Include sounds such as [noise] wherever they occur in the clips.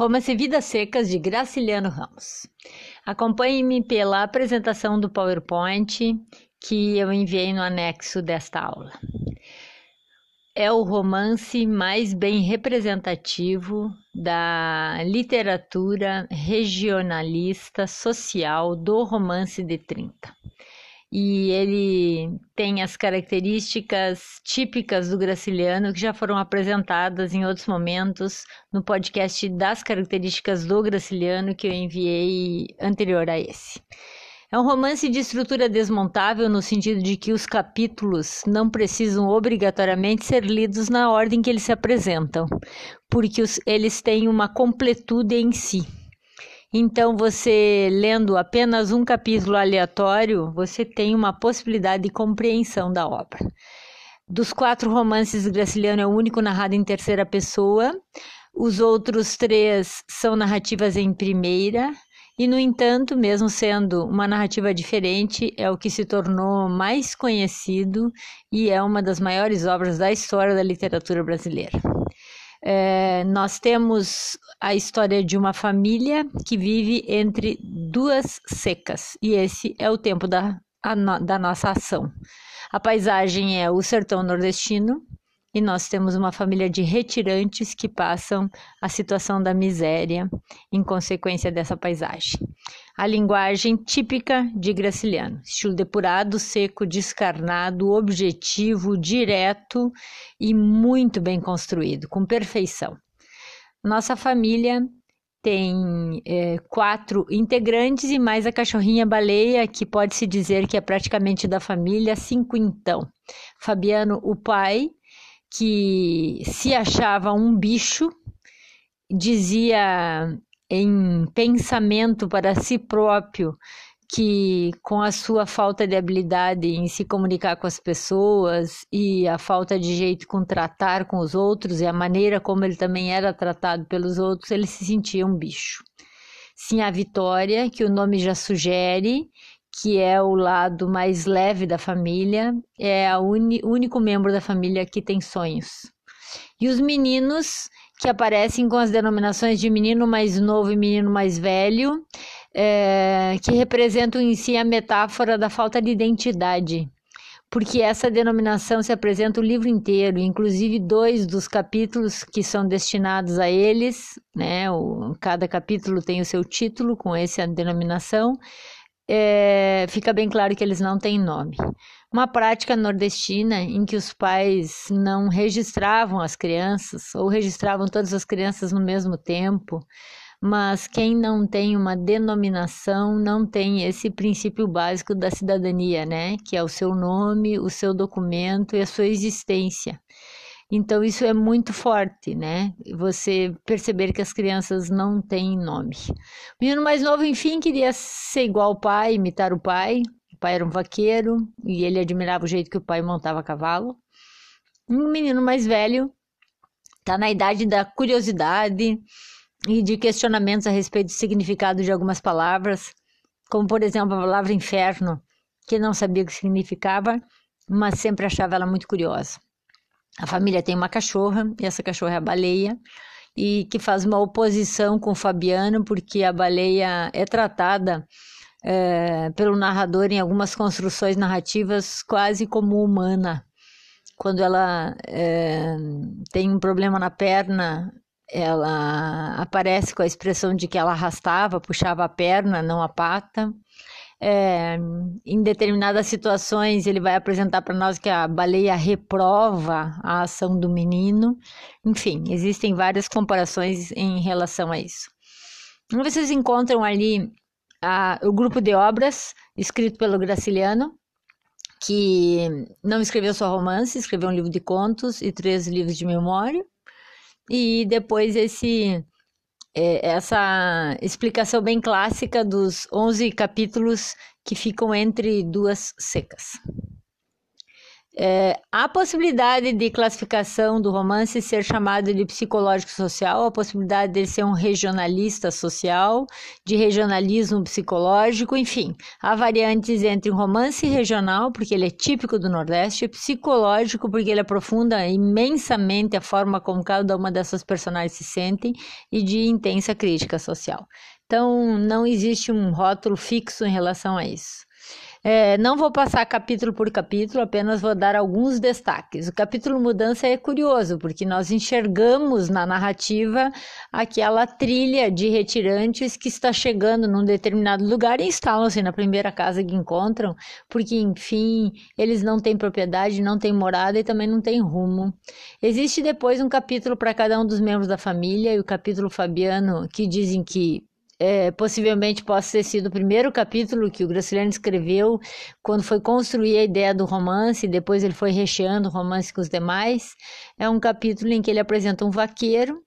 Romance Vidas Secas de Graciliano Ramos. Acompanhe-me pela apresentação do PowerPoint que eu enviei no anexo desta aula. É o romance mais bem representativo da literatura regionalista social do romance de 30 e ele tem as características típicas do Graciliano que já foram apresentadas em outros momentos no podcast das características do Graciliano que eu enviei anterior a esse. É um romance de estrutura desmontável no sentido de que os capítulos não precisam obrigatoriamente ser lidos na ordem que eles se apresentam, porque os, eles têm uma completude em si. Então, você lendo apenas um capítulo aleatório, você tem uma possibilidade de compreensão da obra. Dos quatro romances, Graciliano é o único narrado em terceira pessoa. Os outros três são narrativas em primeira. E, no entanto, mesmo sendo uma narrativa diferente, é o que se tornou mais conhecido e é uma das maiores obras da história da literatura brasileira. É, nós temos a história de uma família que vive entre duas secas, e esse é o tempo da, da nossa ação. A paisagem é o sertão nordestino, e nós temos uma família de retirantes que passam a situação da miséria em consequência dessa paisagem. A linguagem típica de Graciliano, estilo depurado, seco, descarnado, objetivo, direto e muito bem construído, com perfeição. Nossa família tem é, quatro integrantes e mais a cachorrinha baleia, que pode-se dizer que é praticamente da família, cinco então. Fabiano, o pai, que se achava um bicho, dizia em pensamento para si próprio que com a sua falta de habilidade em se comunicar com as pessoas e a falta de jeito com tratar com os outros e a maneira como ele também era tratado pelos outros, ele se sentia um bicho. Sim, a Vitória, que o nome já sugere, que é o lado mais leve da família, é o único membro da família que tem sonhos. E os meninos, que aparecem com as denominações de menino mais novo e menino mais velho, é, que representam em si a metáfora da falta de identidade. Porque essa denominação se apresenta o livro inteiro, inclusive dois dos capítulos que são destinados a eles, né? O, cada capítulo tem o seu título com essa denominação, é, fica bem claro que eles não têm nome. Uma prática nordestina em que os pais não registravam as crianças ou registravam todas as crianças no mesmo tempo, mas quem não tem uma denominação não tem esse princípio básico da cidadania, né? Que é o seu nome, o seu documento e a sua existência. Então, isso é muito forte, né? Você perceber que as crianças não têm nome. O menino mais novo, enfim, queria ser igual ao pai, imitar o pai. O pai era um vaqueiro e ele admirava o jeito que o pai montava cavalo. O menino mais velho está na idade da curiosidade e de questionamentos a respeito do significado de algumas palavras, como, por exemplo, a palavra inferno, que não sabia o que significava, mas sempre achava ela muito curiosa. A família tem uma cachorra, e essa cachorra é a baleia, e que faz uma oposição com o Fabiano, porque a baleia é tratada é, pelo narrador em algumas construções narrativas quase como humana. Quando ela é, tem um problema na perna, ela aparece com a expressão de que ela arrastava, puxava a perna, não a pata. É, em determinadas situações, ele vai apresentar para nós que a baleia reprova a ação do menino. Enfim, existem várias comparações em relação a isso. Vocês encontram ali a, o grupo de obras escrito pelo Graciliano, que não escreveu só romance, escreveu um livro de contos e três livros de memória. E depois esse essa explicação bem clássica dos 11 capítulos que ficam entre duas secas. É, a possibilidade de classificação do romance ser chamado de psicológico social, a possibilidade de ser um regionalista social, de regionalismo psicológico, enfim, há variantes entre um romance regional, porque ele é típico do Nordeste, e psicológico, porque ele aprofunda imensamente a forma como cada uma dessas personagens se sentem, e de intensa crítica social. Então, não existe um rótulo fixo em relação a isso. É, não vou passar capítulo por capítulo, apenas vou dar alguns destaques. O capítulo Mudança é curioso, porque nós enxergamos na narrativa aquela trilha de retirantes que está chegando num determinado lugar e instalam-se na primeira casa que encontram, porque, enfim, eles não têm propriedade, não têm morada e também não têm rumo. Existe depois um capítulo para cada um dos membros da família, e o capítulo Fabiano, que dizem que é, possivelmente possa ter sido o primeiro capítulo que o Graciliano escreveu quando foi construir a ideia do romance, depois ele foi recheando o romance com os demais. É um capítulo em que ele apresenta um vaqueiro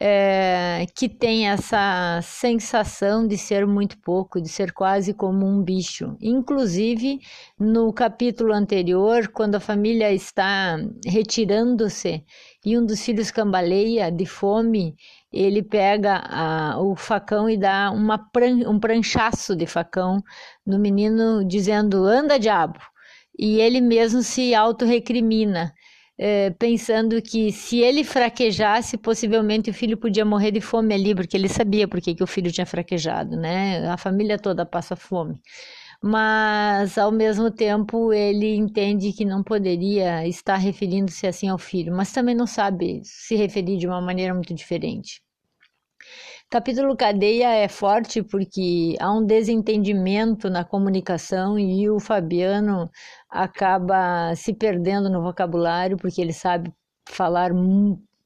é, que tem essa sensação de ser muito pouco, de ser quase como um bicho. Inclusive, no capítulo anterior, quando a família está retirando-se e um dos filhos cambaleia de fome, ele pega a, o facão e dá uma pran, um pranchaço de facão no menino, dizendo: anda, diabo. E ele mesmo se auto-recrimina, é, pensando que se ele fraquejasse, possivelmente o filho podia morrer de fome ali, porque ele sabia por que o filho tinha fraquejado, né? A família toda passa fome mas ao mesmo tempo ele entende que não poderia estar referindo-se assim ao filho, mas também não sabe se referir de uma maneira muito diferente. Capítulo cadeia é forte porque há um desentendimento na comunicação e o Fabiano acaba se perdendo no vocabulário porque ele sabe falar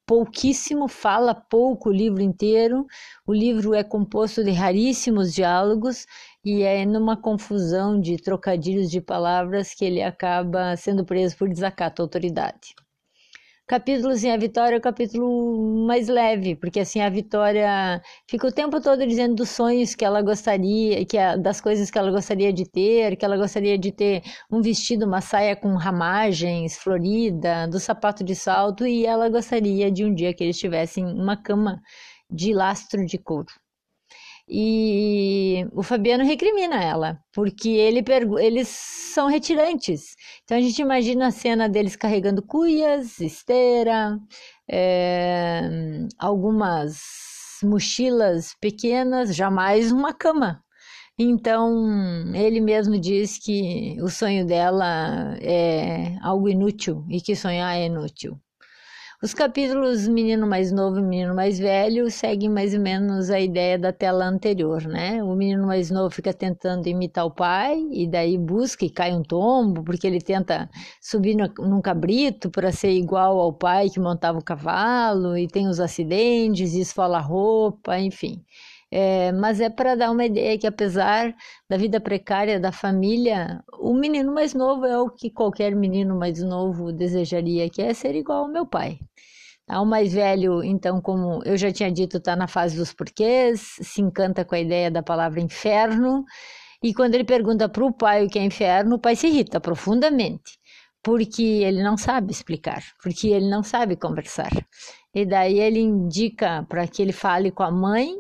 pouquíssimo, fala pouco o livro inteiro. O livro é composto de raríssimos diálogos e é numa confusão de trocadilhos de palavras que ele acaba sendo preso por desacato à autoridade. Capítulo assim, a Vitória é o capítulo mais leve, porque assim a Vitória fica o tempo todo dizendo dos sonhos que ela gostaria, que a, das coisas que ela gostaria de ter, que ela gostaria de ter um vestido, uma saia com ramagens, florida, do sapato de salto, e ela gostaria de um dia que eles tivessem uma cama de lastro de couro. E o Fabiano recrimina ela, porque ele eles são retirantes. Então a gente imagina a cena deles carregando cuias, esteira, é, algumas mochilas pequenas, jamais uma cama. Então, ele mesmo diz que o sonho dela é algo inútil e que sonhar é inútil. Os capítulos Menino Mais Novo e Menino Mais Velho seguem mais ou menos a ideia da tela anterior, né? O menino mais novo fica tentando imitar o pai e daí busca e cai um tombo, porque ele tenta subir no, num cabrito para ser igual ao pai que montava o cavalo e tem os acidentes, esfola a roupa, enfim. É, mas é para dar uma ideia que, apesar da vida precária da família, o menino mais novo é o que qualquer menino mais novo desejaria, que é ser igual ao meu pai. Tá, o mais velho, então, como eu já tinha dito, está na fase dos porquês, se encanta com a ideia da palavra inferno, e quando ele pergunta para o pai o que é inferno, o pai se irrita profundamente, porque ele não sabe explicar, porque ele não sabe conversar. E daí ele indica para que ele fale com a mãe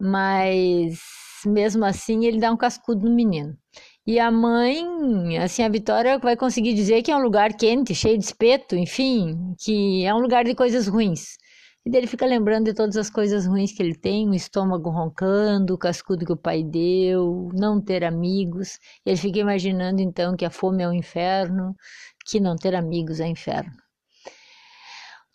mas mesmo assim ele dá um cascudo no menino. E a mãe, assim, a Vitória vai conseguir dizer que é um lugar quente, cheio de espeto, enfim, que é um lugar de coisas ruins. E daí ele fica lembrando de todas as coisas ruins que ele tem, o estômago roncando, o cascudo que o pai deu, não ter amigos. E ele fica imaginando então que a fome é o um inferno, que não ter amigos é inferno.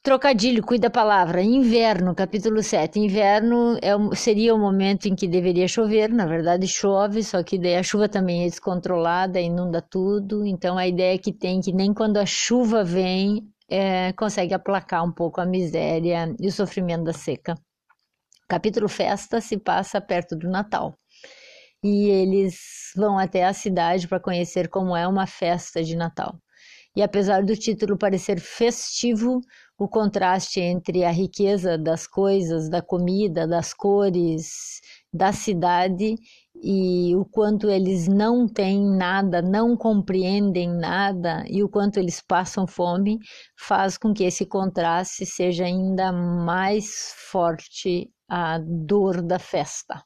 Trocadilho, cuida a palavra. Inverno, capítulo 7. Inverno é, seria o momento em que deveria chover, na verdade chove, só que daí a chuva também é descontrolada, inunda tudo. Então a ideia que tem que nem quando a chuva vem é, consegue aplacar um pouco a miséria e o sofrimento da seca. Capítulo Festa se passa perto do Natal. E eles vão até a cidade para conhecer como é uma festa de Natal. E apesar do título parecer festivo, o contraste entre a riqueza das coisas, da comida, das cores, da cidade e o quanto eles não têm nada, não compreendem nada e o quanto eles passam fome, faz com que esse contraste seja ainda mais forte a dor da festa.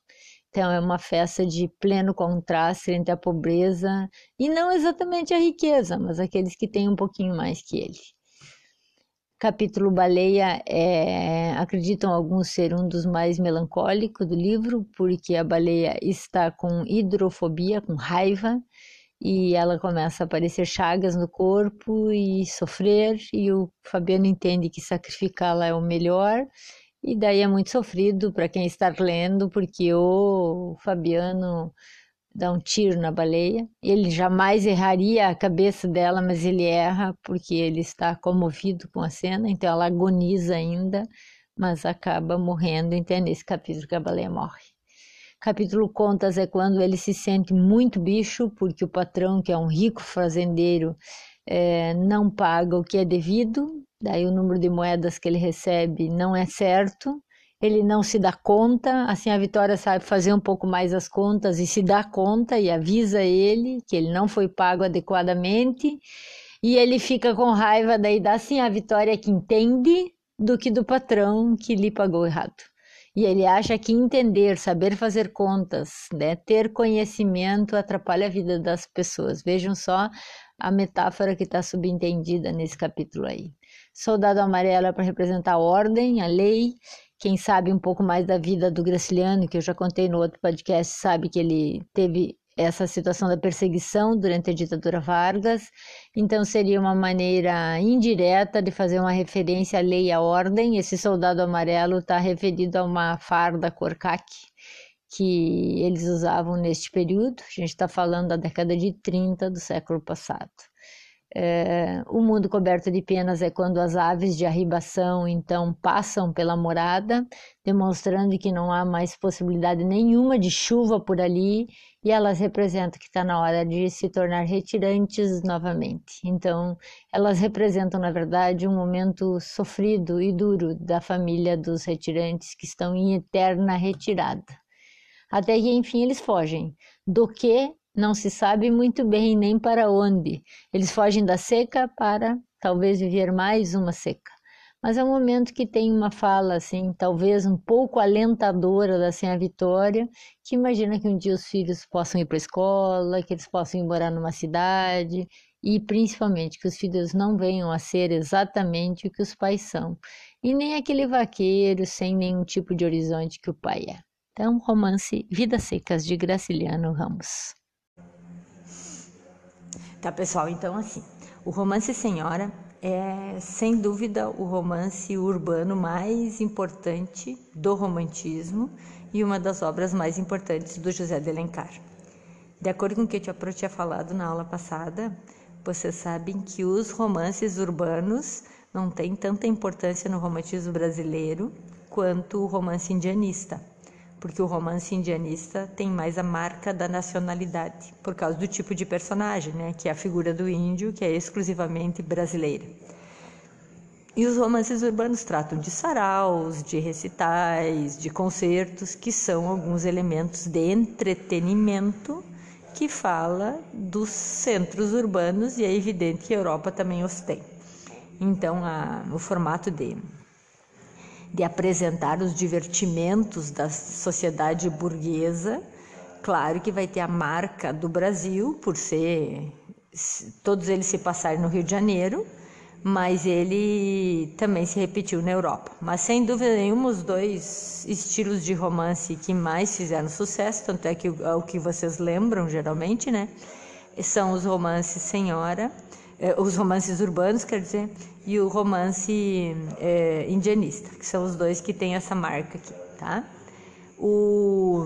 Então, é uma festa de pleno contraste entre a pobreza e não exatamente a riqueza, mas aqueles que têm um pouquinho mais que ele. Capítulo Baleia é, acreditam alguns ser um dos mais melancólicos do livro, porque a baleia está com hidrofobia, com raiva, e ela começa a aparecer chagas no corpo e sofrer, e o Fabiano entende que sacrificá-la é o melhor, e daí é muito sofrido para quem está lendo, porque o Fabiano dá um tiro na baleia. Ele jamais erraria a cabeça dela, mas ele erra porque ele está comovido com a cena, então ela agoniza ainda, mas acaba morrendo. Então é nesse capítulo que a baleia morre. Capítulo Contas é quando ele se sente muito bicho, porque o patrão, que é um rico fazendeiro, é, não paga o que é devido, daí o número de moedas que ele recebe não é certo, ele não se dá conta, assim a Vitória sabe fazer um pouco mais as contas e se dá conta e avisa ele que ele não foi pago adequadamente e ele fica com raiva daí dá assim a Vitória que entende do que do patrão que lhe pagou errado. E ele acha que entender, saber fazer contas, né, ter conhecimento atrapalha a vida das pessoas. Vejam só a metáfora que está subentendida nesse capítulo aí. Soldado amarelo é para representar a ordem, a lei, quem sabe um pouco mais da vida do Graciliano, que eu já contei no outro podcast, sabe que ele teve essa situação da perseguição durante a ditadura Vargas. Então seria uma maneira indireta de fazer uma referência à lei e à ordem. Esse soldado amarelo está referido a uma farda cor que eles usavam neste período. A gente está falando da década de 30 do século passado. É, o mundo coberto de penas é quando as aves de arribação então passam pela morada, demonstrando que não há mais possibilidade nenhuma de chuva por ali e elas representam que está na hora de se tornar retirantes novamente. Então, elas representam, na verdade, um momento sofrido e duro da família dos retirantes que estão em eterna retirada. Até que, enfim, eles fogem. Do que não se sabe muito bem nem para onde. Eles fogem da seca para talvez viver mais uma seca. Mas é um momento que tem uma fala assim, talvez um pouco alentadora da Senha Vitória, que imagina que um dia os filhos possam ir para a escola, que eles possam ir morar numa cidade e principalmente que os filhos não venham a ser exatamente o que os pais são, e nem aquele vaqueiro sem nenhum tipo de horizonte que o pai é. Então, romance Vidas Secas de Graciliano Ramos. Tá, pessoal? Então, assim, o romance Senhora é, sem dúvida, o romance urbano mais importante do romantismo e uma das obras mais importantes do José de Alencar. De acordo com o que eu tinha falado na aula passada, vocês sabem que os romances urbanos não têm tanta importância no romantismo brasileiro quanto o romance indianista porque o romance indianista tem mais a marca da nacionalidade, por causa do tipo de personagem, né, que é a figura do índio, que é exclusivamente brasileira. E os romances urbanos tratam de saraus, de recitais, de concertos, que são alguns elementos de entretenimento que fala dos centros urbanos e é evidente que a Europa também os tem. Então, a, o formato de de apresentar os divertimentos da sociedade burguesa. Claro que vai ter a marca do Brasil, por ser todos eles se passarem no Rio de Janeiro, mas ele também se repetiu na Europa. Mas sem dúvida nenhuma, os dois estilos de romance que mais fizeram sucesso, tanto é que é o que vocês lembram geralmente, né? São os romances Senhora, eh, os romances urbanos, quer dizer, e o romance é, indianista, que são os dois que têm essa marca aqui, tá? O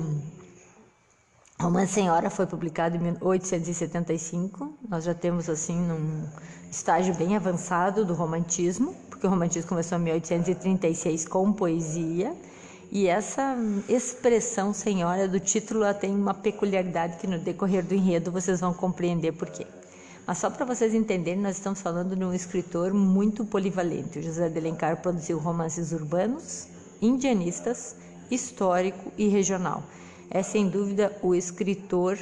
Romance Senhora foi publicado em 1875. Nós já temos assim num estágio bem avançado do romantismo, porque o romantismo começou em 1836 com poesia. E essa expressão senhora do título tem uma peculiaridade que no decorrer do enredo vocês vão compreender por quê. Mas só para vocês entenderem, nós estamos falando de um escritor muito polivalente. O José de Alencar produziu romances urbanos, indianistas, histórico e regional. é sem dúvida o escritor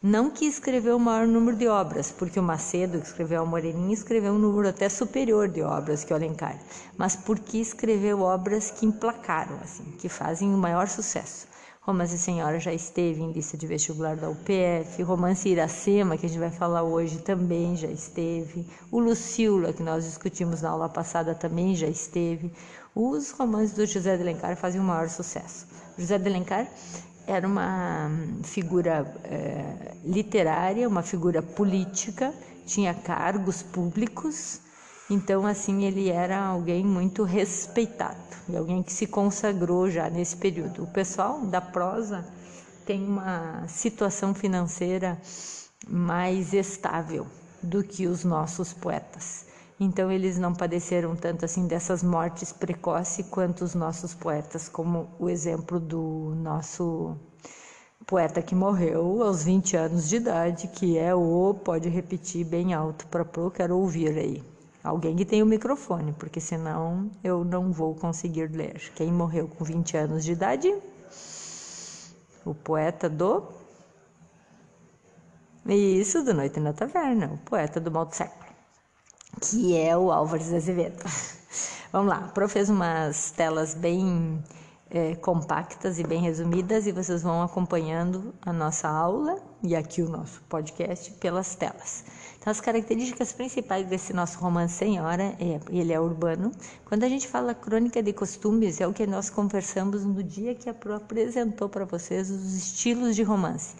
não que escreveu o maior número de obras, porque o Macedo, que escreveu a Moreninha, escreveu um número até superior de obras que o Alencar, mas porque escreveu obras que emplacaram, assim, que fazem o maior sucesso. Romance Senhora já esteve em lista de vestibular da UPF, Romance Iracema, que a gente vai falar hoje, também já esteve, o Lucila, que nós discutimos na aula passada, também já esteve. Os romances do José de Alencar fazem o maior sucesso. José de Alencar era uma figura é, literária, uma figura política, tinha cargos públicos, então assim ele era alguém muito respeitado e alguém que se consagrou já nesse período. O pessoal da prosa tem uma situação financeira mais estável do que os nossos poetas. Então eles não padeceram tanto assim dessas mortes precoces quanto os nossos poetas, como o exemplo do nosso poeta que morreu aos 20 anos de idade, que é o pode repetir bem alto para eu quero ouvir aí. Alguém que tem o microfone, porque senão eu não vou conseguir ler. Quem morreu com 20 anos de idade? O poeta do Isso, do Noite na Taverna, o poeta do Mal do Século que é o Álvares Azevedo. [laughs] Vamos lá, o Pro fez umas telas bem é, compactas e bem resumidas e vocês vão acompanhando a nossa aula e aqui o nosso podcast pelas telas. As características principais desse nosso romance Senhora, é, ele é urbano. Quando a gente fala crônica de costumes, é o que nós conversamos no dia que a Pro apresentou para vocês os estilos de romance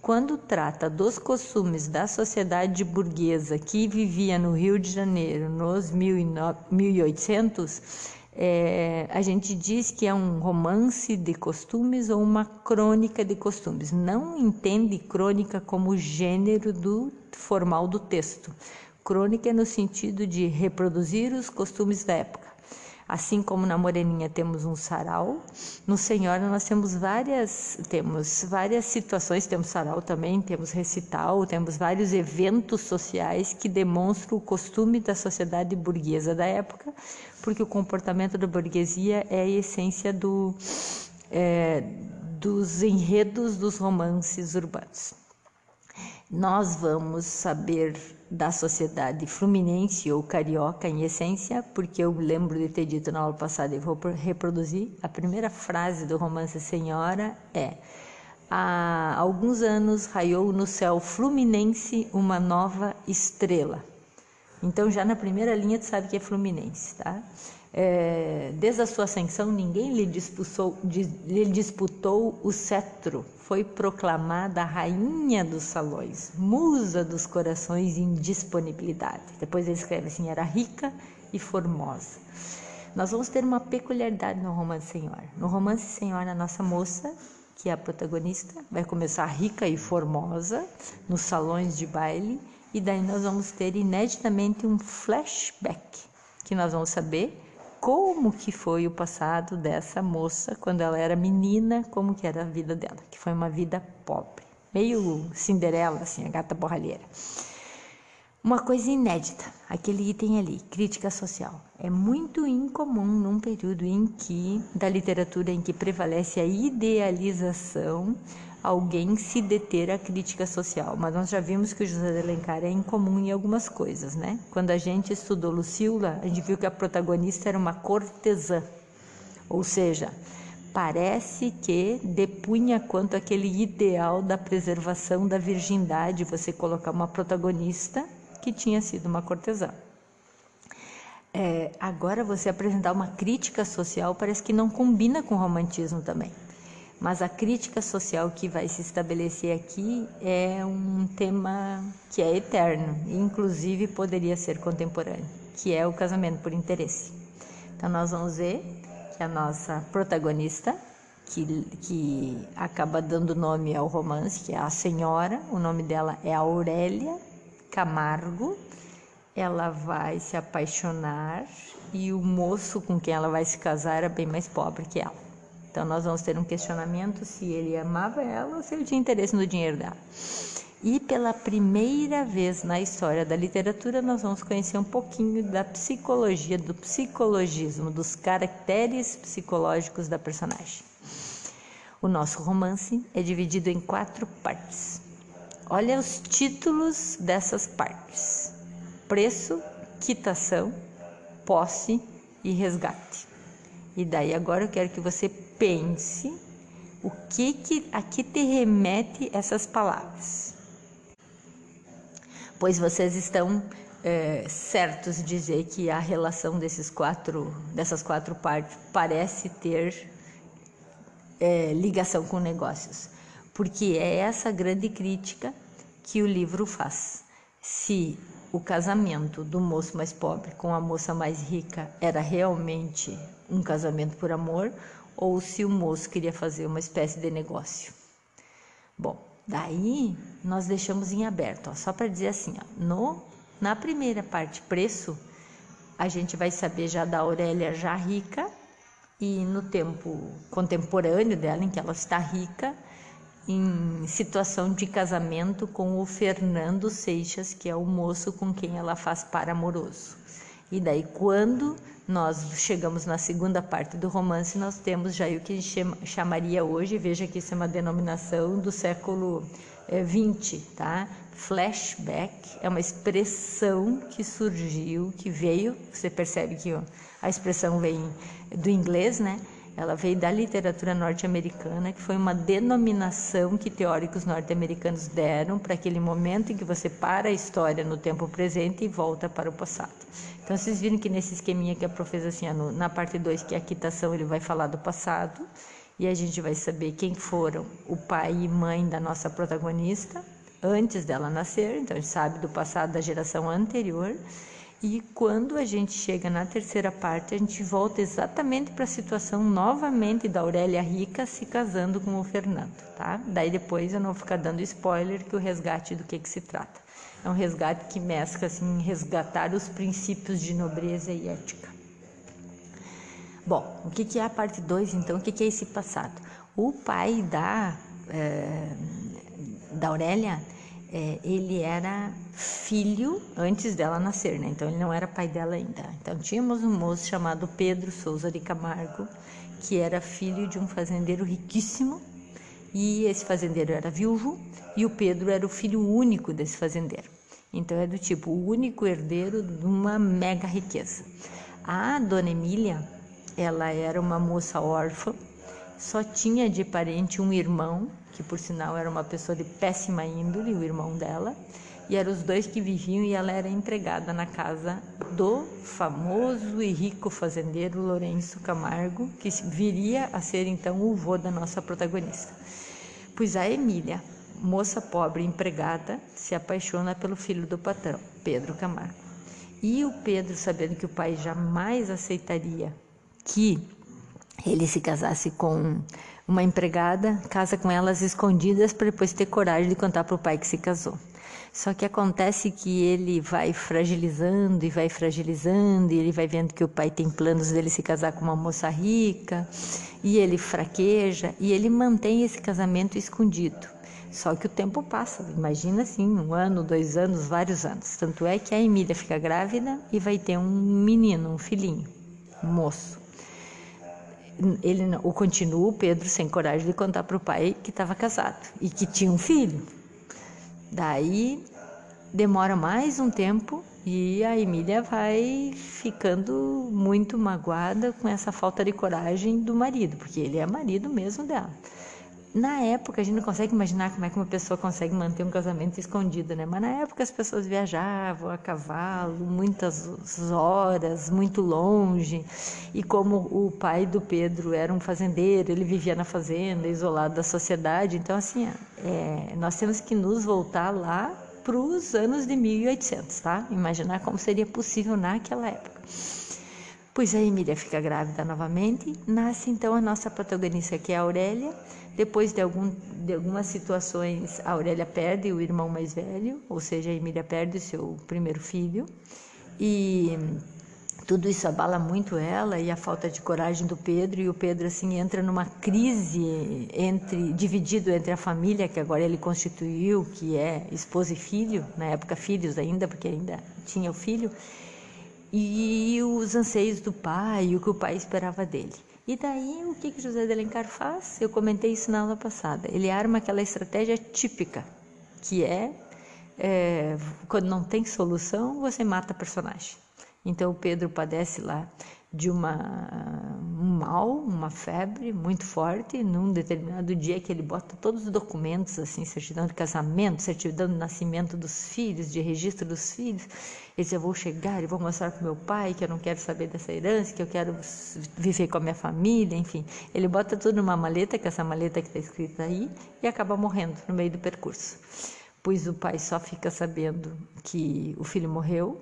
quando trata dos costumes da sociedade burguesa que vivia no Rio de Janeiro nos 1800, é, a gente diz que é um romance de costumes ou uma crônica de costumes. Não entende crônica como gênero do formal do texto. Crônica é no sentido de reproduzir os costumes da época. Assim como na Moreninha temos um sarau, no Senhora nós temos várias, temos várias situações, temos sarau também, temos recital, temos vários eventos sociais que demonstram o costume da sociedade burguesa da época, porque o comportamento da burguesia é a essência do, é, dos enredos dos romances urbanos. Nós vamos saber da sociedade fluminense ou carioca em essência, porque eu lembro de ter dito na aula passada e vou reproduzir. A primeira frase do romance Senhora é: Há alguns anos raiou no céu fluminense uma nova estrela. Então, já na primeira linha, tu sabe que é fluminense, tá? É, desde a sua ascensão, ninguém lhe disputou, lhe disputou o cetro. Foi proclamada a rainha dos salões, musa dos corações em disponibilidade. Depois ele escreve assim: era rica e formosa. Nós vamos ter uma peculiaridade no romance Senhora. No romance Senhora, a nossa moça, que é a protagonista, vai começar rica e formosa nos salões de baile, e daí nós vamos ter ineditamente um flashback, que nós vamos saber como que foi o passado dessa moça quando ela era menina, como que era a vida dela, que foi uma vida pobre, meio Cinderela, assim, a gata borralheira. Uma coisa inédita, aquele item ali, crítica social. É muito incomum num período em que, da literatura em que prevalece a idealização, alguém se deter à crítica social, mas nós já vimos que o José de Alencar é incomum em algumas coisas, né? Quando a gente estudou Lucila, a gente viu que a protagonista era uma cortesã, ou seja, parece que depunha quanto aquele ideal da preservação da virgindade, você colocar uma protagonista que tinha sido uma cortesã. É, agora você apresentar uma crítica social parece que não combina com o romantismo também. Mas a crítica social que vai se estabelecer aqui é um tema que é eterno, inclusive poderia ser contemporâneo, que é o casamento por interesse. Então nós vamos ver que a nossa protagonista, que, que acaba dando nome ao romance, que é a senhora, o nome dela é Aurélia Camargo, ela vai se apaixonar e o moço com quem ela vai se casar era bem mais pobre que ela. Então nós vamos ter um questionamento se ele amava ela ou se ele tinha interesse no dinheiro dela. E pela primeira vez na história da literatura, nós vamos conhecer um pouquinho da psicologia, do psicologismo, dos caracteres psicológicos da personagem. O nosso romance é dividido em quatro partes. Olha os títulos dessas partes: preço, quitação, posse e resgate. E daí agora eu quero que você pense o que que aqui te remete essas palavras. Pois vocês estão é, certos de dizer que a relação desses quatro, dessas quatro partes parece ter é, ligação com negócios, porque é essa grande crítica que o livro faz. Se o casamento do moço mais pobre com a moça mais rica era realmente um casamento por amor ou se o moço queria fazer uma espécie de negócio. Bom, daí nós deixamos em aberto, ó, só para dizer assim, ó, no, na primeira parte, preço, a gente vai saber já da Aurélia já rica e no tempo contemporâneo dela, em que ela está rica, em situação de casamento com o Fernando Seixas, que é o moço com quem ela faz par amoroso. E daí, quando nós chegamos na segunda parte do romance, nós temos já o que a gente chamaria hoje, veja que isso é uma denominação do século XX, eh, tá? Flashback é uma expressão que surgiu, que veio, você percebe que a expressão vem do inglês, né? Ela veio da literatura norte-americana, que foi uma denominação que teóricos norte-americanos deram para aquele momento em que você para a história no tempo presente e volta para o passado. Então, vocês viram que nesse esqueminha que a professora, assim, na parte 2, que é a quitação, ele vai falar do passado, e a gente vai saber quem foram o pai e mãe da nossa protagonista antes dela nascer, então a gente sabe do passado da geração anterior. E quando a gente chega na terceira parte, a gente volta exatamente para a situação novamente da Aurélia Rica se casando com o Fernando, tá? Daí depois eu não vou ficar dando spoiler que o resgate do que que se trata. É um resgate que mescla assim resgatar os princípios de nobreza e ética. Bom, o que que é a parte 2 então? O que que é esse passado? O pai da é, da Aurélia é, ele era filho antes dela nascer, né? Então ele não era pai dela ainda. Então tínhamos um moço chamado Pedro Souza de Camargo, que era filho de um fazendeiro riquíssimo, e esse fazendeiro era viúvo, e o Pedro era o filho único desse fazendeiro. Então é do tipo o único herdeiro de uma mega riqueza. A dona Emília, ela era uma moça órfã, só tinha de parente um irmão que por sinal era uma pessoa de péssima índole, o irmão dela, e eram os dois que viviam e ela era empregada na casa do famoso e rico fazendeiro Lourenço Camargo, que viria a ser então o vô da nossa protagonista. Pois a Emília, moça pobre empregada, se apaixona pelo filho do patrão, Pedro Camargo. E o Pedro, sabendo que o pai jamais aceitaria que ele se casasse com uma empregada, casa com elas escondidas para depois ter coragem de contar para o pai que se casou. Só que acontece que ele vai fragilizando e vai fragilizando, e ele vai vendo que o pai tem planos dele se casar com uma moça rica, e ele fraqueja, e ele mantém esse casamento escondido. Só que o tempo passa, imagina assim, um ano, dois anos, vários anos. Tanto é que a Emília fica grávida e vai ter um menino, um filhinho, um moço ele o continua, o Pedro, sem coragem de contar para o pai que estava casado e que tinha um filho. Daí demora mais um tempo e a Emília vai ficando muito magoada com essa falta de coragem do marido, porque ele é marido mesmo dela. Na época, a gente não consegue imaginar como é que uma pessoa consegue manter um casamento escondido, né? Mas na época as pessoas viajavam a cavalo, muitas horas, muito longe. E como o pai do Pedro era um fazendeiro, ele vivia na fazenda, isolado da sociedade. Então, assim, é, nós temos que nos voltar lá para os anos de 1800, tá? Imaginar como seria possível naquela época. Pois a Emília fica grávida novamente, nasce então a nossa protagonista, que é a Aurélia depois de, algum, de algumas situações, a Aurélia perde o irmão mais velho, ou seja, a Emília perde o seu primeiro filho. E tudo isso abala muito ela e a falta de coragem do Pedro. E o Pedro assim entra numa crise entre dividido entre a família que agora ele constituiu que é esposa e filho na época filhos ainda porque ainda tinha o filho. E os anseios do pai o que o pai esperava dele E daí o que, que José de Alencar faz? Eu comentei isso na aula passada. Ele arma aquela estratégia típica, que é, é quando não tem solução, você mata personagem. Então o Pedro padece lá de uma, um mal, uma febre muito forte, num determinado dia que ele bota todos os documentos, assim, certidão de casamento, certidão de nascimento dos filhos, de registro dos filhos. Ele diz, eu vou chegar e vou mostrar para meu pai que eu não quero saber dessa herança, que eu quero viver com a minha família, enfim. Ele bota tudo numa maleta, que é essa maleta que está escrita aí, e acaba morrendo no meio do percurso. Pois o pai só fica sabendo que o filho morreu,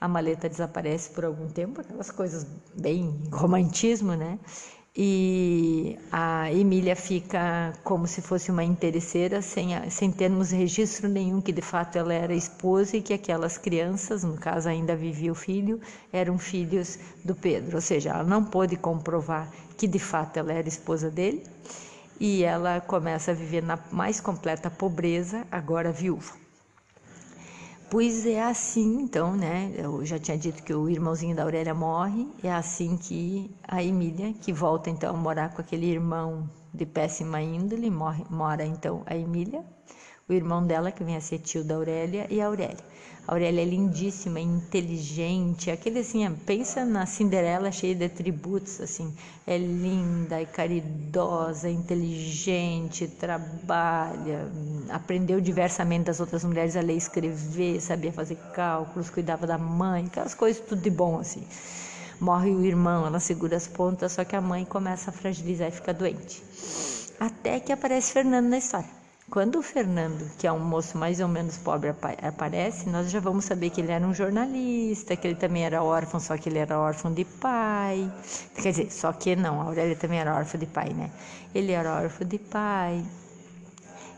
a maleta desaparece por algum tempo, aquelas coisas bem romantismo, né? E a Emília fica como se fosse uma interesseira, sem, sem termos registro nenhum que de fato ela era esposa e que aquelas crianças, no caso ainda vivia o filho, eram filhos do Pedro. Ou seja, ela não pôde comprovar que de fato ela era esposa dele e ela começa a viver na mais completa pobreza, agora viúva. Pois é assim, então, né? Eu já tinha dito que o irmãozinho da Aurélia morre, é assim que a Emília, que volta então a morar com aquele irmão de péssima índole, morre, mora então a Emília, o irmão dela, que vem a ser tio da Aurélia, e a Aurélia. A Aurélia é lindíssima, inteligente, aquele assim, pensa na Cinderela cheia de atributos, assim, é linda, é caridosa, inteligente, trabalha, aprendeu diversamente das outras mulheres a ler e escrever, sabia fazer cálculos, cuidava da mãe, aquelas coisas tudo de bom, assim. Morre o irmão, ela segura as pontas, só que a mãe começa a fragilizar e fica doente. Até que aparece Fernando na história. Quando o Fernando, que é um moço mais ou menos pobre, aparece, nós já vamos saber que ele era um jornalista, que ele também era órfão, só que ele era órfão de pai. Quer dizer, só que não, a Aurélia também era órfã de pai, né? Ele era órfão de pai.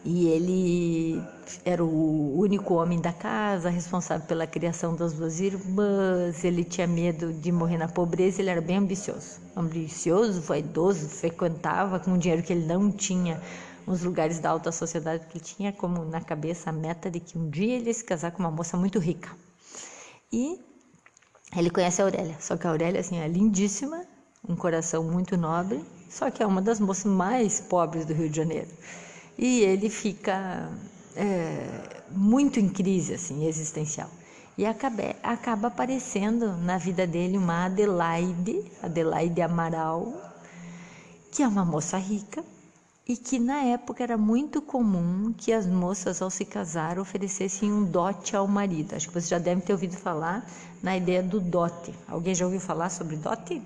E ele era o único homem da casa, responsável pela criação das duas irmãs. Ele tinha medo de morrer na pobreza, ele era bem ambicioso. Ambicioso, vaidoso, frequentava com dinheiro que ele não tinha uns lugares da alta sociedade, que tinha como na cabeça a meta de que um dia ele ia se casar com uma moça muito rica. E ele conhece a Aurélia, só que a Aurélia assim, é lindíssima, um coração muito nobre, só que é uma das moças mais pobres do Rio de Janeiro. E ele fica é, muito em crise assim, existencial. E acaba aparecendo na vida dele uma Adelaide, Adelaide Amaral, que é uma moça rica, e que na época era muito comum que as moças, ao se casar, oferecessem um dote ao marido. Acho que você já deve ter ouvido falar na ideia do dote. Alguém já ouviu falar sobre dote?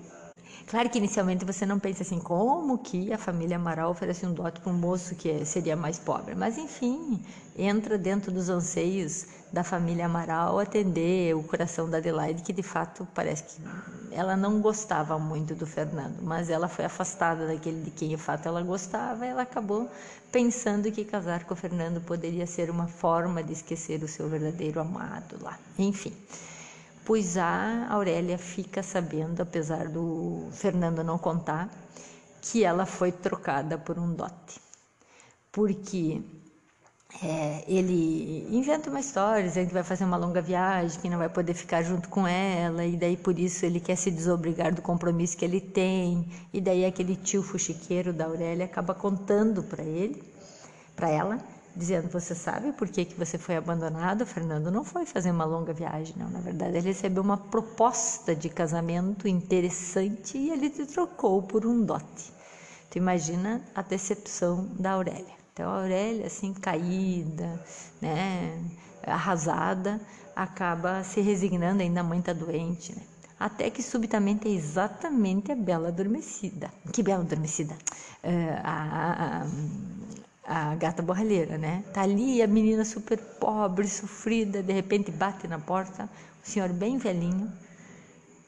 Claro que inicialmente você não pensa assim, como que a família Amaral oferece um dote para um moço que seria mais pobre. Mas enfim, entra dentro dos anseios da família Amaral atender o coração da Adelaide, que de fato parece que ela não gostava muito do Fernando, mas ela foi afastada daquele de quem de fato ela gostava e ela acabou pensando que casar com o Fernando poderia ser uma forma de esquecer o seu verdadeiro amado lá. Enfim pois a Aurélia fica sabendo, apesar do Fernando não contar, que ela foi trocada por um dote. Porque é, ele inventa uma história, dizendo que vai fazer uma longa viagem, que não vai poder ficar junto com ela, e daí por isso ele quer se desobrigar do compromisso que ele tem, e daí aquele tio fuxiqueiro da Aurélia acaba contando para ele, para ela, dizendo: Você sabe por que, que você foi abandonado? Fernando não foi fazer uma longa viagem, não. Na verdade, ele recebeu uma proposta de casamento interessante e ele te trocou por um dote. Tu imagina a decepção da Aurélia. Então, a Aurélia, assim, caída, né, arrasada, acaba se resignando, ainda a mãe está doente, né? Até que subitamente é exatamente a Bela Adormecida. Que Bela Adormecida? Uh, a, a, a gata borralheira, né? Tá ali a menina super pobre, sofrida, de repente bate na porta, o senhor bem velhinho,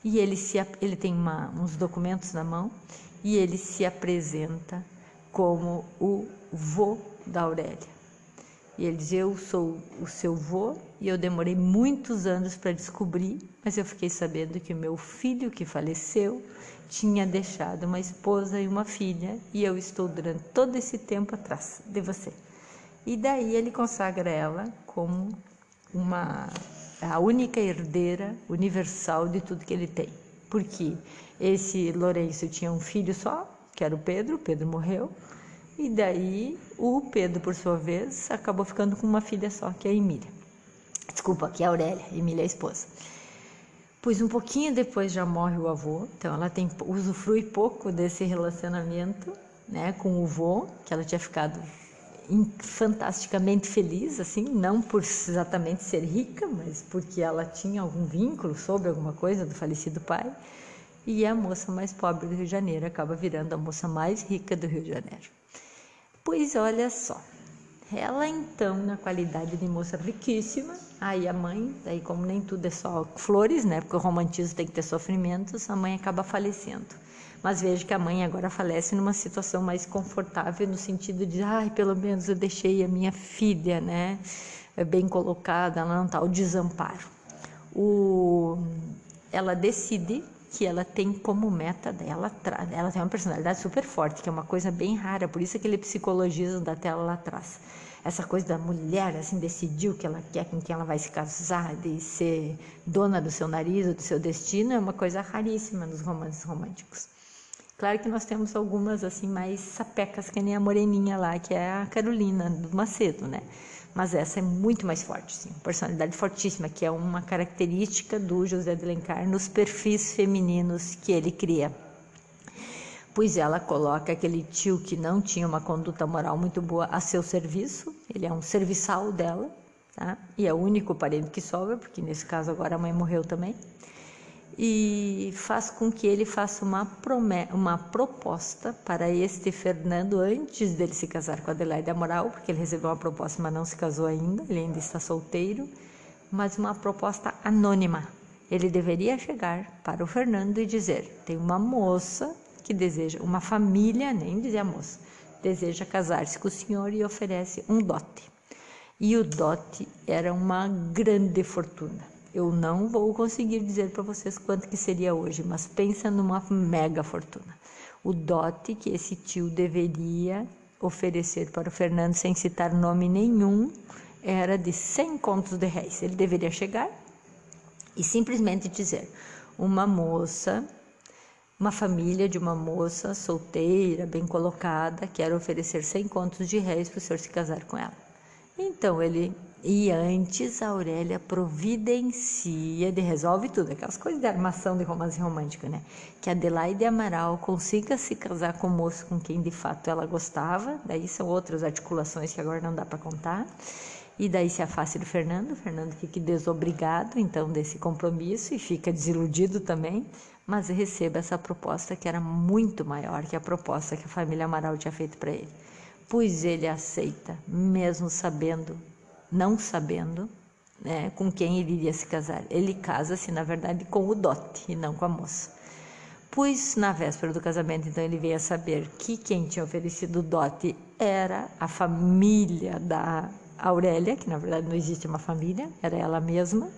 e ele se ele tem uma, uns documentos na mão e ele se apresenta como o vô da Aurélia. E ele diz: Eu sou o seu vô e eu demorei muitos anos para descobrir, mas eu fiquei sabendo que meu filho que faleceu tinha deixado uma esposa e uma filha e eu estou durante todo esse tempo atrás de você. E daí ele consagra ela como uma a única herdeira universal de tudo que ele tem. Porque esse Lourenço tinha um filho só, que era o Pedro, o Pedro morreu, e daí o Pedro, por sua vez, acabou ficando com uma filha só, que é a Emília. Desculpa, que é a Aurélia, Emília é a esposa. Pois um pouquinho depois já morre o avô, então ela tem usufrui pouco desse relacionamento, né, com o avô, que ela tinha ficado fantasticamente feliz, assim, não por exatamente ser rica, mas porque ela tinha algum vínculo sobre alguma coisa do falecido pai. E a moça mais pobre do Rio de Janeiro acaba virando a moça mais rica do Rio de Janeiro. Pois olha só, ela então, na qualidade de moça riquíssima, aí a mãe, daí como nem tudo é só flores, né? Porque o romantismo tem que ter sofrimentos, a mãe acaba falecendo. Mas vejo que a mãe agora falece numa situação mais confortável, no sentido de, ai, pelo menos eu deixei a minha filha, né? Bem colocada, ela não está o desamparo. O... Ela decide que ela tem como meta dela, ela tem uma personalidade super forte, que é uma coisa bem rara, por isso aquele psicologismo da tela lá atrás. Essa coisa da mulher, assim, decidiu que ela quer, com quem ela vai se casar, de ser dona do seu nariz, do seu destino, é uma coisa raríssima nos romances românticos. Claro que nós temos algumas, assim, mais sapecas, que nem a moreninha lá, que é a Carolina do Macedo, né? Mas essa é muito mais forte, sim. Personalidade fortíssima, que é uma característica do José de Alencar nos perfis femininos que ele cria. Pois ela coloca aquele tio que não tinha uma conduta moral muito boa a seu serviço, ele é um serviçal dela, tá? E é o único parente que sobra, porque nesse caso agora a mãe morreu também e faz com que ele faça uma, uma proposta para este Fernando antes dele se casar com Adelaide Amaral, porque ele recebeu uma proposta, mas não se casou ainda, ele ainda está solteiro, mas uma proposta anônima. Ele deveria chegar para o Fernando e dizer: tem uma moça que deseja, uma família, nem dizer a moça, deseja casar-se com o senhor e oferece um dote. E o dote era uma grande fortuna. Eu não vou conseguir dizer para vocês quanto que seria hoje, mas pensa numa mega fortuna. O dote que esse tio deveria oferecer para o Fernando, sem citar nome nenhum, era de 100 contos de réis. Ele deveria chegar e simplesmente dizer: uma moça, uma família de uma moça solteira, bem colocada, quer oferecer 100 contos de réis para o senhor se casar com ela. Então ele e antes a Aurélia providencia, de resolve tudo, aquelas coisas de armação de romance romântico, né? Que Adelaide Amaral consiga se casar com o moço com quem de fato ela gostava, daí são outras articulações que agora não dá para contar. E daí se afaste do Fernando, o Fernando fica desobrigado então desse compromisso e fica desiludido também, mas receba essa proposta que era muito maior que a proposta que a família Amaral tinha feito para ele. Pois ele aceita, mesmo sabendo não sabendo né, com quem ele iria se casar. Ele casa-se, na verdade, com o dote e não com a moça. Pois na véspera do casamento, então, ele veio a saber que quem tinha oferecido o dote era a família da Aurélia, que na verdade não existe uma família, era ela mesma.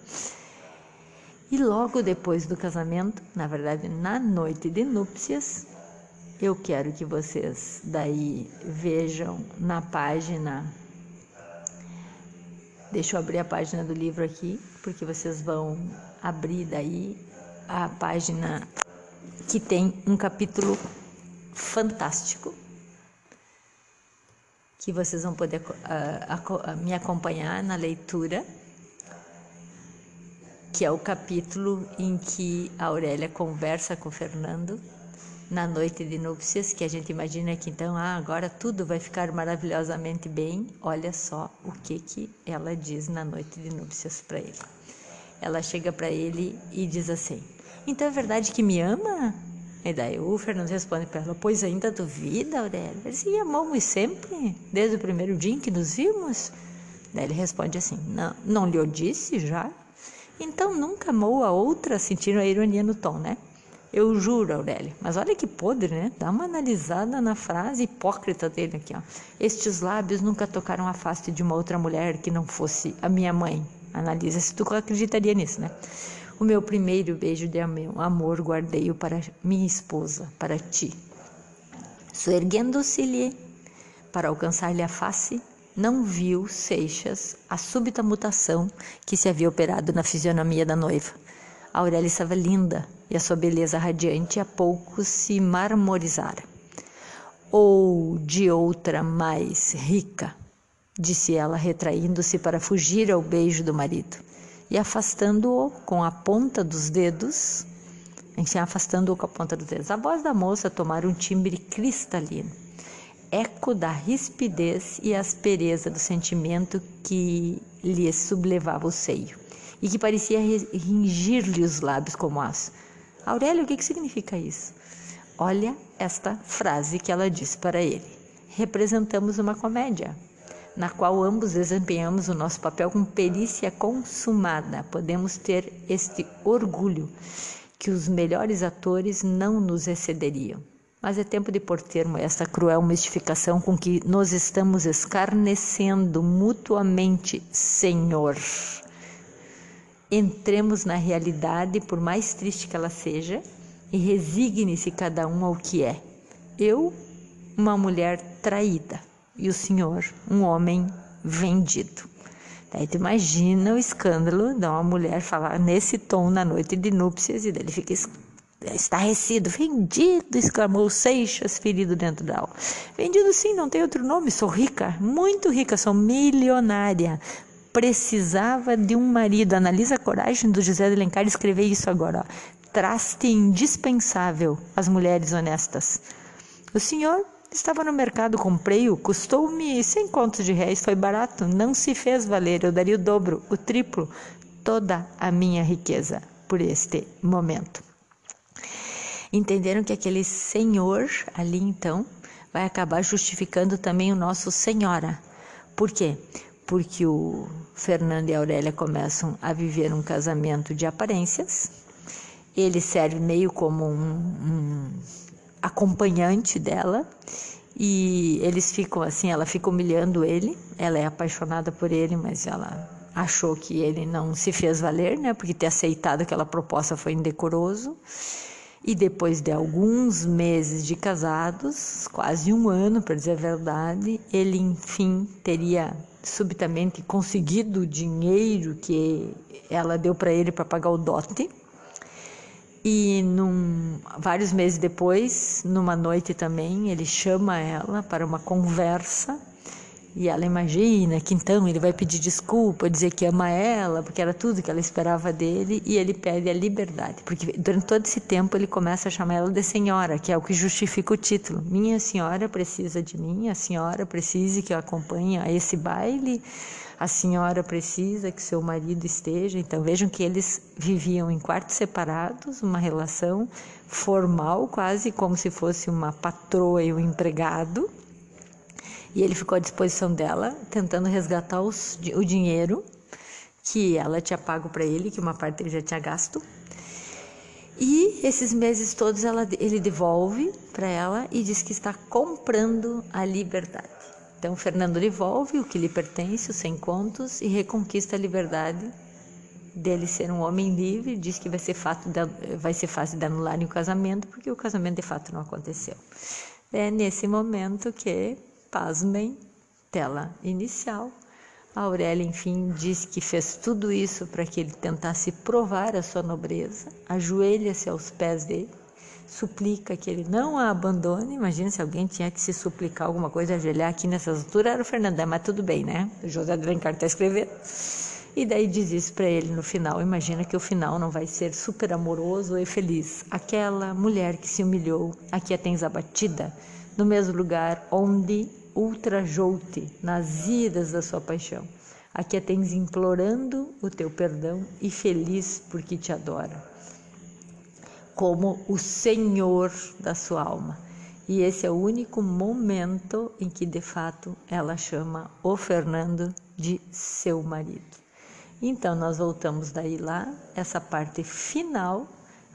E logo depois do casamento, na verdade, na noite de núpcias, eu quero que vocês daí vejam na página Deixa eu abrir a página do livro aqui, porque vocês vão abrir daí a página que tem um capítulo fantástico que vocês vão poder uh, me acompanhar na leitura, que é o capítulo em que a Aurélia conversa com o Fernando na noite de núpcias, que a gente imagina que então, ah, agora tudo vai ficar maravilhosamente bem. Olha só o que que ela diz na noite de núpcias para ele. Ela chega para ele e diz assim: "Então é verdade que me ama?" E daí o Fernando responde para ela: "Pois ainda duvida, Aurélia? Ele disse: amamos sempre, desde o primeiro dia em que nos vimos." Daí ele responde assim: "Não, não lhe disse já?" Então nunca amou a outra, sentindo a ironia no tom, né? Eu juro, Aurélia. Mas olha que podre, né? Dá uma analisada na frase hipócrita dele aqui, ó. Estes lábios nunca tocaram a face de uma outra mulher que não fosse a minha mãe. Analisa se tu acreditaria nisso, né? O meu primeiro beijo de amor guardei-o para minha esposa, para ti. Soerguendo-se-lhe para alcançar-lhe a face, não viu Seixas a súbita mutação que se havia operado na fisionomia da noiva. A Aurélia estava linda, e a sua beleza radiante a pouco se marmorizara. Ou de outra mais rica, disse ela, retraindo-se para fugir ao beijo do marido e afastando-o com a ponta dos dedos, enfim, afastando-o com a ponta dos dedos. A voz da moça tomara um timbre cristalino, eco da rispidez e aspereza do sentimento que lhe sublevava o seio e que parecia ringir-lhe os lábios como aço. Aurélio, o que, que significa isso? Olha esta frase que ela disse para ele. Representamos uma comédia, na qual ambos desempenhamos o nosso papel com perícia consumada. Podemos ter este orgulho que os melhores atores não nos excederiam. Mas é tempo de pôr termo a esta cruel mistificação com que nos estamos escarnecendo mutuamente, Senhor. Entremos na realidade, por mais triste que ela seja, e resigne-se cada um ao que é. Eu, uma mulher traída, e o Senhor, um homem vendido. Daí tu imagina o escândalo de uma mulher falar nesse tom na noite de núpcias e dele fica estarrecido, vendido, exclamou Seixas, ferido dentro da alma. Vendido sim, não tem outro nome, sou rica, muito rica, sou milionária, precisava de um marido. Analisa a coragem do José de Alencar escrever isso agora. Ó. Traste indispensável às mulheres honestas. O senhor estava no mercado, comprei-o, custou-me cem contos de réis, foi barato, não se fez valer, eu daria o dobro, o triplo, toda a minha riqueza por este momento. Entenderam que aquele senhor ali então vai acabar justificando também o nosso senhora. Por quê? Porque o Fernando e a Aurélia começam a viver um casamento de aparências. Ele serve meio como um, um acompanhante dela e eles ficam assim, ela fica humilhando ele. Ela é apaixonada por ele, mas ela achou que ele não se fez valer, né? Porque ter aceitado aquela proposta foi indecoroso. E depois de alguns meses de casados, quase um ano, para dizer a verdade, ele enfim teria subitamente conseguido o dinheiro que ela deu para ele para pagar o dote. E num, vários meses depois, numa noite também, ele chama ela para uma conversa e ela imagina que então ele vai pedir desculpa, dizer que ama ela, porque era tudo que ela esperava dele, e ele pede a liberdade. Porque durante todo esse tempo ele começa a chamar ela de senhora, que é o que justifica o título. Minha senhora precisa de mim, a senhora precisa que eu acompanhe a esse baile, a senhora precisa que seu marido esteja. Então vejam que eles viviam em quartos separados, uma relação formal, quase como se fosse uma patroa e um empregado e ele ficou à disposição dela, tentando resgatar os, o dinheiro que ela tinha pago para ele, que uma parte ele já tinha gasto. E esses meses todos ela, ele devolve para ela e diz que está comprando a liberdade. Então Fernando devolve o que lhe pertence, os 100 contos, e reconquista a liberdade dele ser um homem livre. Diz que vai ser, fato de, vai ser fácil de anular o casamento, porque o casamento de fato não aconteceu. É nesse momento que Pasmem, tela inicial. A Aurélia, enfim, diz que fez tudo isso para que ele tentasse provar a sua nobreza, ajoelha-se aos pés dele, suplica que ele não a abandone. Imagina se alguém tinha que se suplicar alguma coisa, ajoelhar aqui nessas alturas, era o Fernandão, mas tudo bem, né? O José de está escrevendo. E daí diz isso para ele no final. Imagina que o final não vai ser super amoroso e feliz. Aquela mulher que se humilhou, aqui a tens abatida, no mesmo lugar onde ultrajou-te nas iras da sua paixão. Aqui a tens implorando o teu perdão e feliz porque te adora, como o Senhor da sua alma. E esse é o único momento em que de fato ela chama o Fernando de seu marido. Então nós voltamos daí lá, essa parte final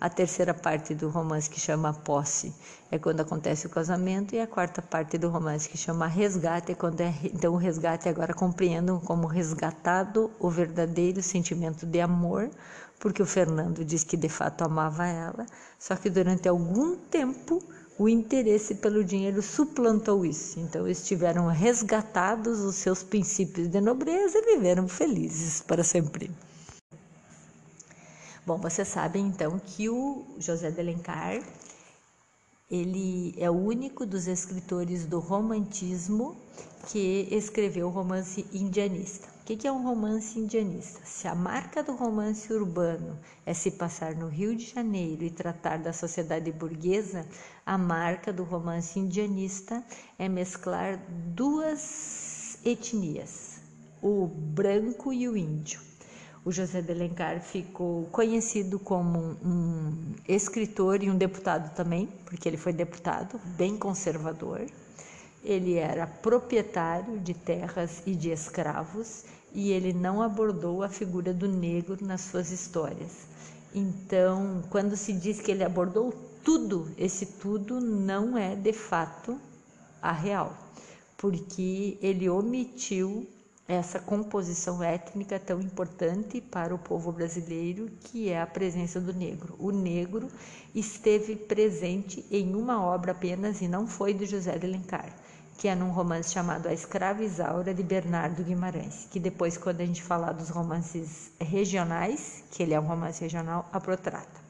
a terceira parte do romance, que chama Posse, é quando acontece o casamento. E a quarta parte do romance, que chama Resgate, é quando é. Então, o resgate agora compreendam como resgatado o verdadeiro sentimento de amor, porque o Fernando diz que de fato amava ela, só que durante algum tempo o interesse pelo dinheiro suplantou isso. Então, eles tiveram resgatados os seus princípios de nobreza e viveram felizes para sempre. Bom, vocês sabem então que o José de Alencar ele é o único dos escritores do romantismo que escreveu o romance indianista. O que é um romance indianista? Se a marca do romance urbano é se passar no Rio de Janeiro e tratar da sociedade burguesa, a marca do romance indianista é mesclar duas etnias, o branco e o índio. O José de ficou conhecido como um escritor e um deputado também, porque ele foi deputado, bem conservador. Ele era proprietário de terras e de escravos e ele não abordou a figura do negro nas suas histórias. Então, quando se diz que ele abordou tudo, esse tudo não é de fato a real, porque ele omitiu essa composição étnica tão importante para o povo brasileiro, que é a presença do negro. O negro esteve presente em uma obra apenas e não foi de José de Alencar, que é num romance chamado A Escrava Isaura de Bernardo Guimarães, que depois quando a gente falar dos romances regionais, que ele é um romance regional, a protrata.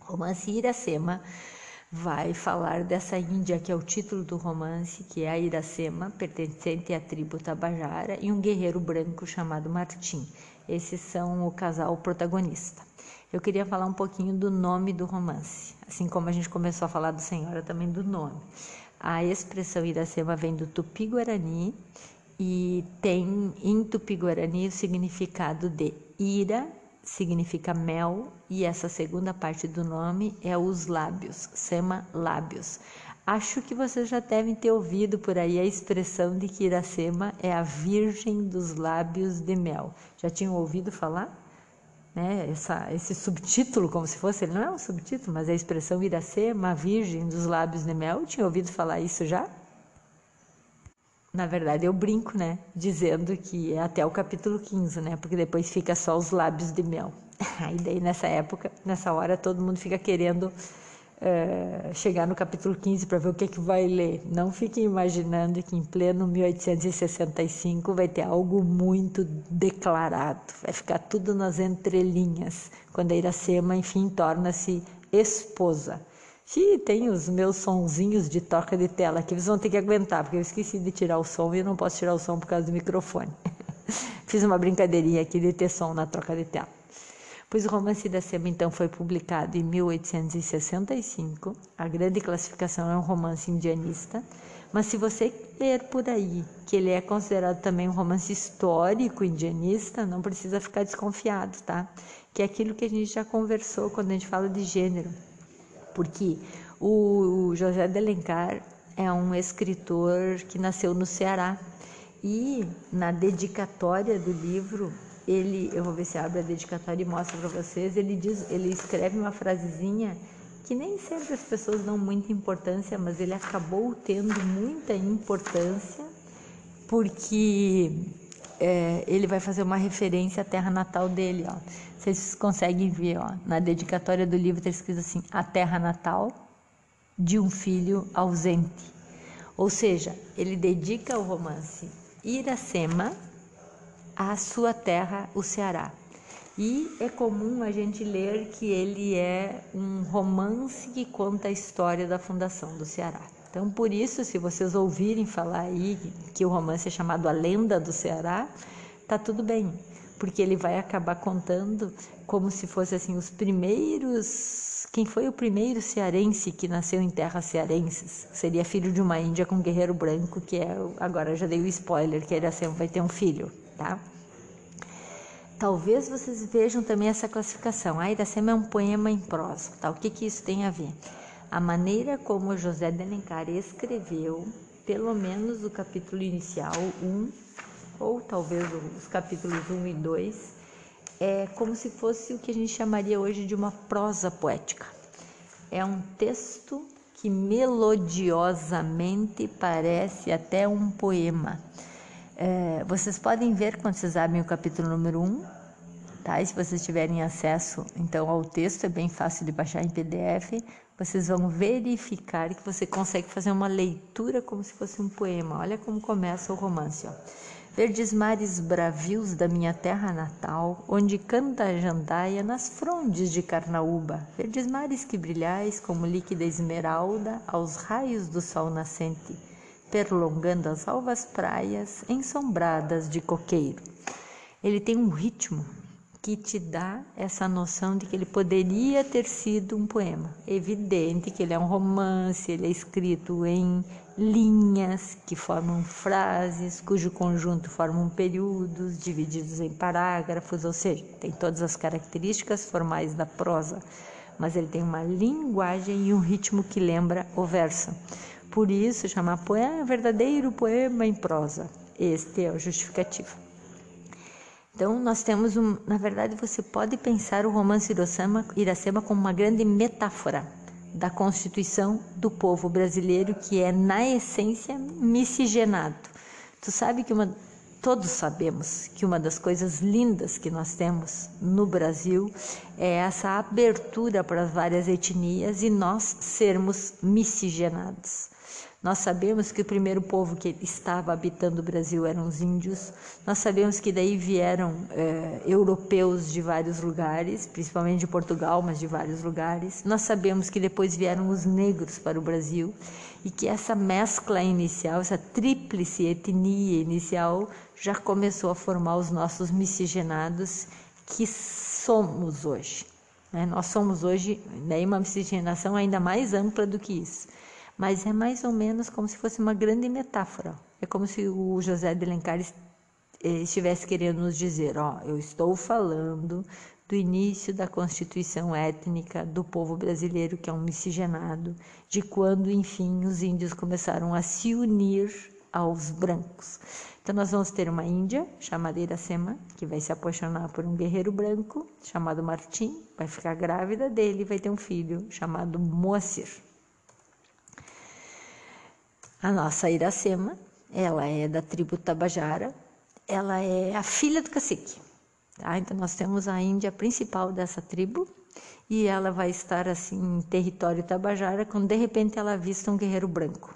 Romance Iracema vai falar dessa Índia, que é o título do romance, que é a Iracema, pertencente à tribo Tabajara, e um guerreiro branco chamado Martim. Esses são o casal protagonista. Eu queria falar um pouquinho do nome do romance, assim como a gente começou a falar do Senhora, também do nome. A expressão Iracema vem do tupi-guarani e tem em tupi-guarani o significado de ira significa mel e essa segunda parte do nome é os lábios, sema lábios. Acho que vocês já devem ter ouvido por aí a expressão de que Iracema é a virgem dos lábios de mel. Já tinham ouvido falar? Né? Essa, esse subtítulo, como se fosse, ele não é um subtítulo, mas é a expressão Iracema, a virgem dos lábios de mel. Tinha ouvido falar isso já? Na verdade, eu brinco, né? Dizendo que é até o capítulo 15, né? Porque depois fica só os lábios de mel. [laughs] Aí daí nessa época, nessa hora, todo mundo fica querendo é, chegar no capítulo 15 para ver o que, que vai ler. Não fiquem imaginando que em pleno 1865 vai ter algo muito declarado. Vai ficar tudo nas entrelinhas. Quando a Iracema, enfim, torna-se esposa. E tem os meus sonzinhos de toca de tela que eles vão ter que aguentar, porque eu esqueci de tirar o som e eu não posso tirar o som por causa do microfone. [laughs] Fiz uma brincadeirinha aqui de ter som na troca de tela. Pois o romance da Sema então foi publicado em 1865. A grande classificação é um romance indianista, mas se você ler por aí que ele é considerado também um romance histórico indianista, não precisa ficar desconfiado, tá? Que é aquilo que a gente já conversou quando a gente fala de gênero porque o José de Alencar é um escritor que nasceu no Ceará. E na dedicatória do livro ele, eu vou ver se abre a dedicatória e mostra para vocês, ele diz, ele escreve uma frasezinha que nem sempre as pessoas dão muita importância, mas ele acabou tendo muita importância porque é, ele vai fazer uma referência à terra natal dele, ó. Vocês conseguem ver, ó, na dedicatória do livro está escrito assim: a terra natal de um filho ausente. Ou seja, ele dedica o romance Iracema à sua terra, o Ceará. E é comum a gente ler que ele é um romance que conta a história da fundação do Ceará. Então, por isso, se vocês ouvirem falar aí que o romance é chamado A Lenda do Ceará, tá tudo bem, porque ele vai acabar contando como se fosse assim os primeiros, quem foi o primeiro cearense que nasceu em terras cearenses? Seria filho de uma índia com um guerreiro branco, que é, agora já dei o spoiler, que ele vai ter um filho, tá? Talvez vocês vejam também essa classificação. A Iracema é um poema em prosa, tá? O que que isso tem a ver? A maneira como José de Alencar escreveu, pelo menos o capítulo inicial 1, ou talvez os capítulos 1 e 2, é como se fosse o que a gente chamaria hoje de uma prosa poética. É um texto que melodiosamente parece até um poema. É, vocês podem ver quando vocês abrem o capítulo número 1, tá? E se vocês tiverem acesso então ao texto, é bem fácil de baixar em PDF vocês vão verificar que você consegue fazer uma leitura como se fosse um poema. Olha como começa o romance. Ó. Verdes mares bravios da minha terra natal, onde canta a jandaia nas frondes de Carnaúba. Verdes mares que brilhais como líquida esmeralda aos raios do sol nascente, perlongando as alvas praias ensombradas de coqueiro. Ele tem um ritmo que te dá essa noção de que ele poderia ter sido um poema. Evidente que ele é um romance, ele é escrito em linhas que formam frases, cujo conjunto formam períodos divididos em parágrafos, ou seja, tem todas as características formais da prosa, mas ele tem uma linguagem e um ritmo que lembra o verso. Por isso, chamar poema é verdadeiro poema em prosa. Este é o justificativo. Então, nós temos um. Na verdade, você pode pensar o romance Iracema, Iracema como uma grande metáfora da constituição do povo brasileiro, que é, na essência, miscigenado. Tu sabe que uma. Todos sabemos que uma das coisas lindas que nós temos no Brasil é essa abertura para as várias etnias e nós sermos miscigenados. Nós sabemos que o primeiro povo que estava habitando o Brasil eram os índios. Nós sabemos que daí vieram é, europeus de vários lugares, principalmente de Portugal, mas de vários lugares. Nós sabemos que depois vieram os negros para o Brasil e que essa mescla inicial, essa tríplice etnia inicial, já começou a formar os nossos miscigenados que somos hoje. Né? Nós somos hoje né, uma miscigenação ainda mais ampla do que isso mas é mais ou menos como se fosse uma grande metáfora. É como se o José de Alencar eh, estivesse querendo nos dizer: ó, eu estou falando do início da constituição étnica do povo brasileiro, que é um miscigenado, de quando, enfim, os índios começaram a se unir aos brancos. Então, nós vamos ter uma índia chamada Iracema, que vai se apaixonar por um guerreiro branco chamado Martim, vai ficar grávida dele e vai ter um filho chamado Moacir. A nossa Iracema, ela é da tribo Tabajara, ela é a filha do cacique. Tá? Então nós temos a Índia principal dessa tribo e ela vai estar assim em território Tabajara quando de repente ela avista um guerreiro branco.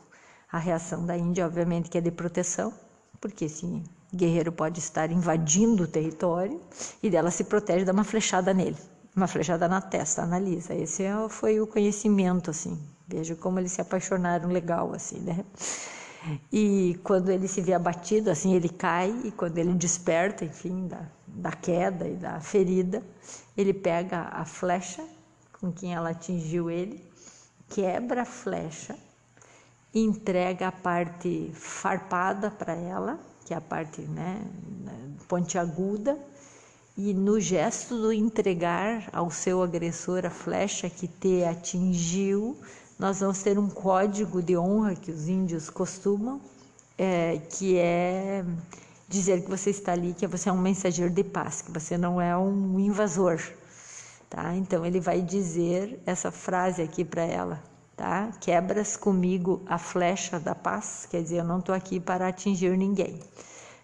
A reação da Índia, obviamente, que é de proteção, porque esse guerreiro pode estar invadindo o território e dela se protege, dá uma flechada nele, uma flechada na testa, analisa. Esse é foi o conhecimento assim Veja como eles se apaixonaram legal, assim, né? E quando ele se vê abatido, assim, ele cai, e quando ele desperta, enfim, da, da queda e da ferida, ele pega a flecha com quem ela atingiu ele, quebra a flecha, entrega a parte farpada para ela, que é a parte né, pontiaguda, e no gesto do entregar ao seu agressor a flecha que te atingiu, nós vamos ter um código de honra que os índios costumam, é, que é dizer que você está ali, que você é um mensageiro de paz, que você não é um invasor. Tá? Então ele vai dizer essa frase aqui para ela, tá? Quebras comigo a flecha da paz, quer dizer, eu não estou aqui para atingir ninguém.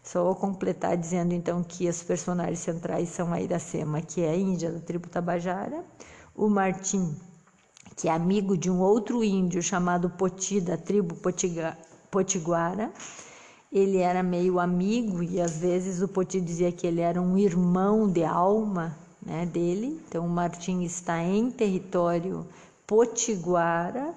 Só vou completar dizendo então que os personagens centrais são a Iracema, que é índia da tribo Tabajara, o Martim, que é amigo de um outro índio chamado Poti, da tribo Potiga, Potiguara. Ele era meio amigo e às vezes o Poti dizia que ele era um irmão de alma né, dele. Então, o Martim está em território potiguara,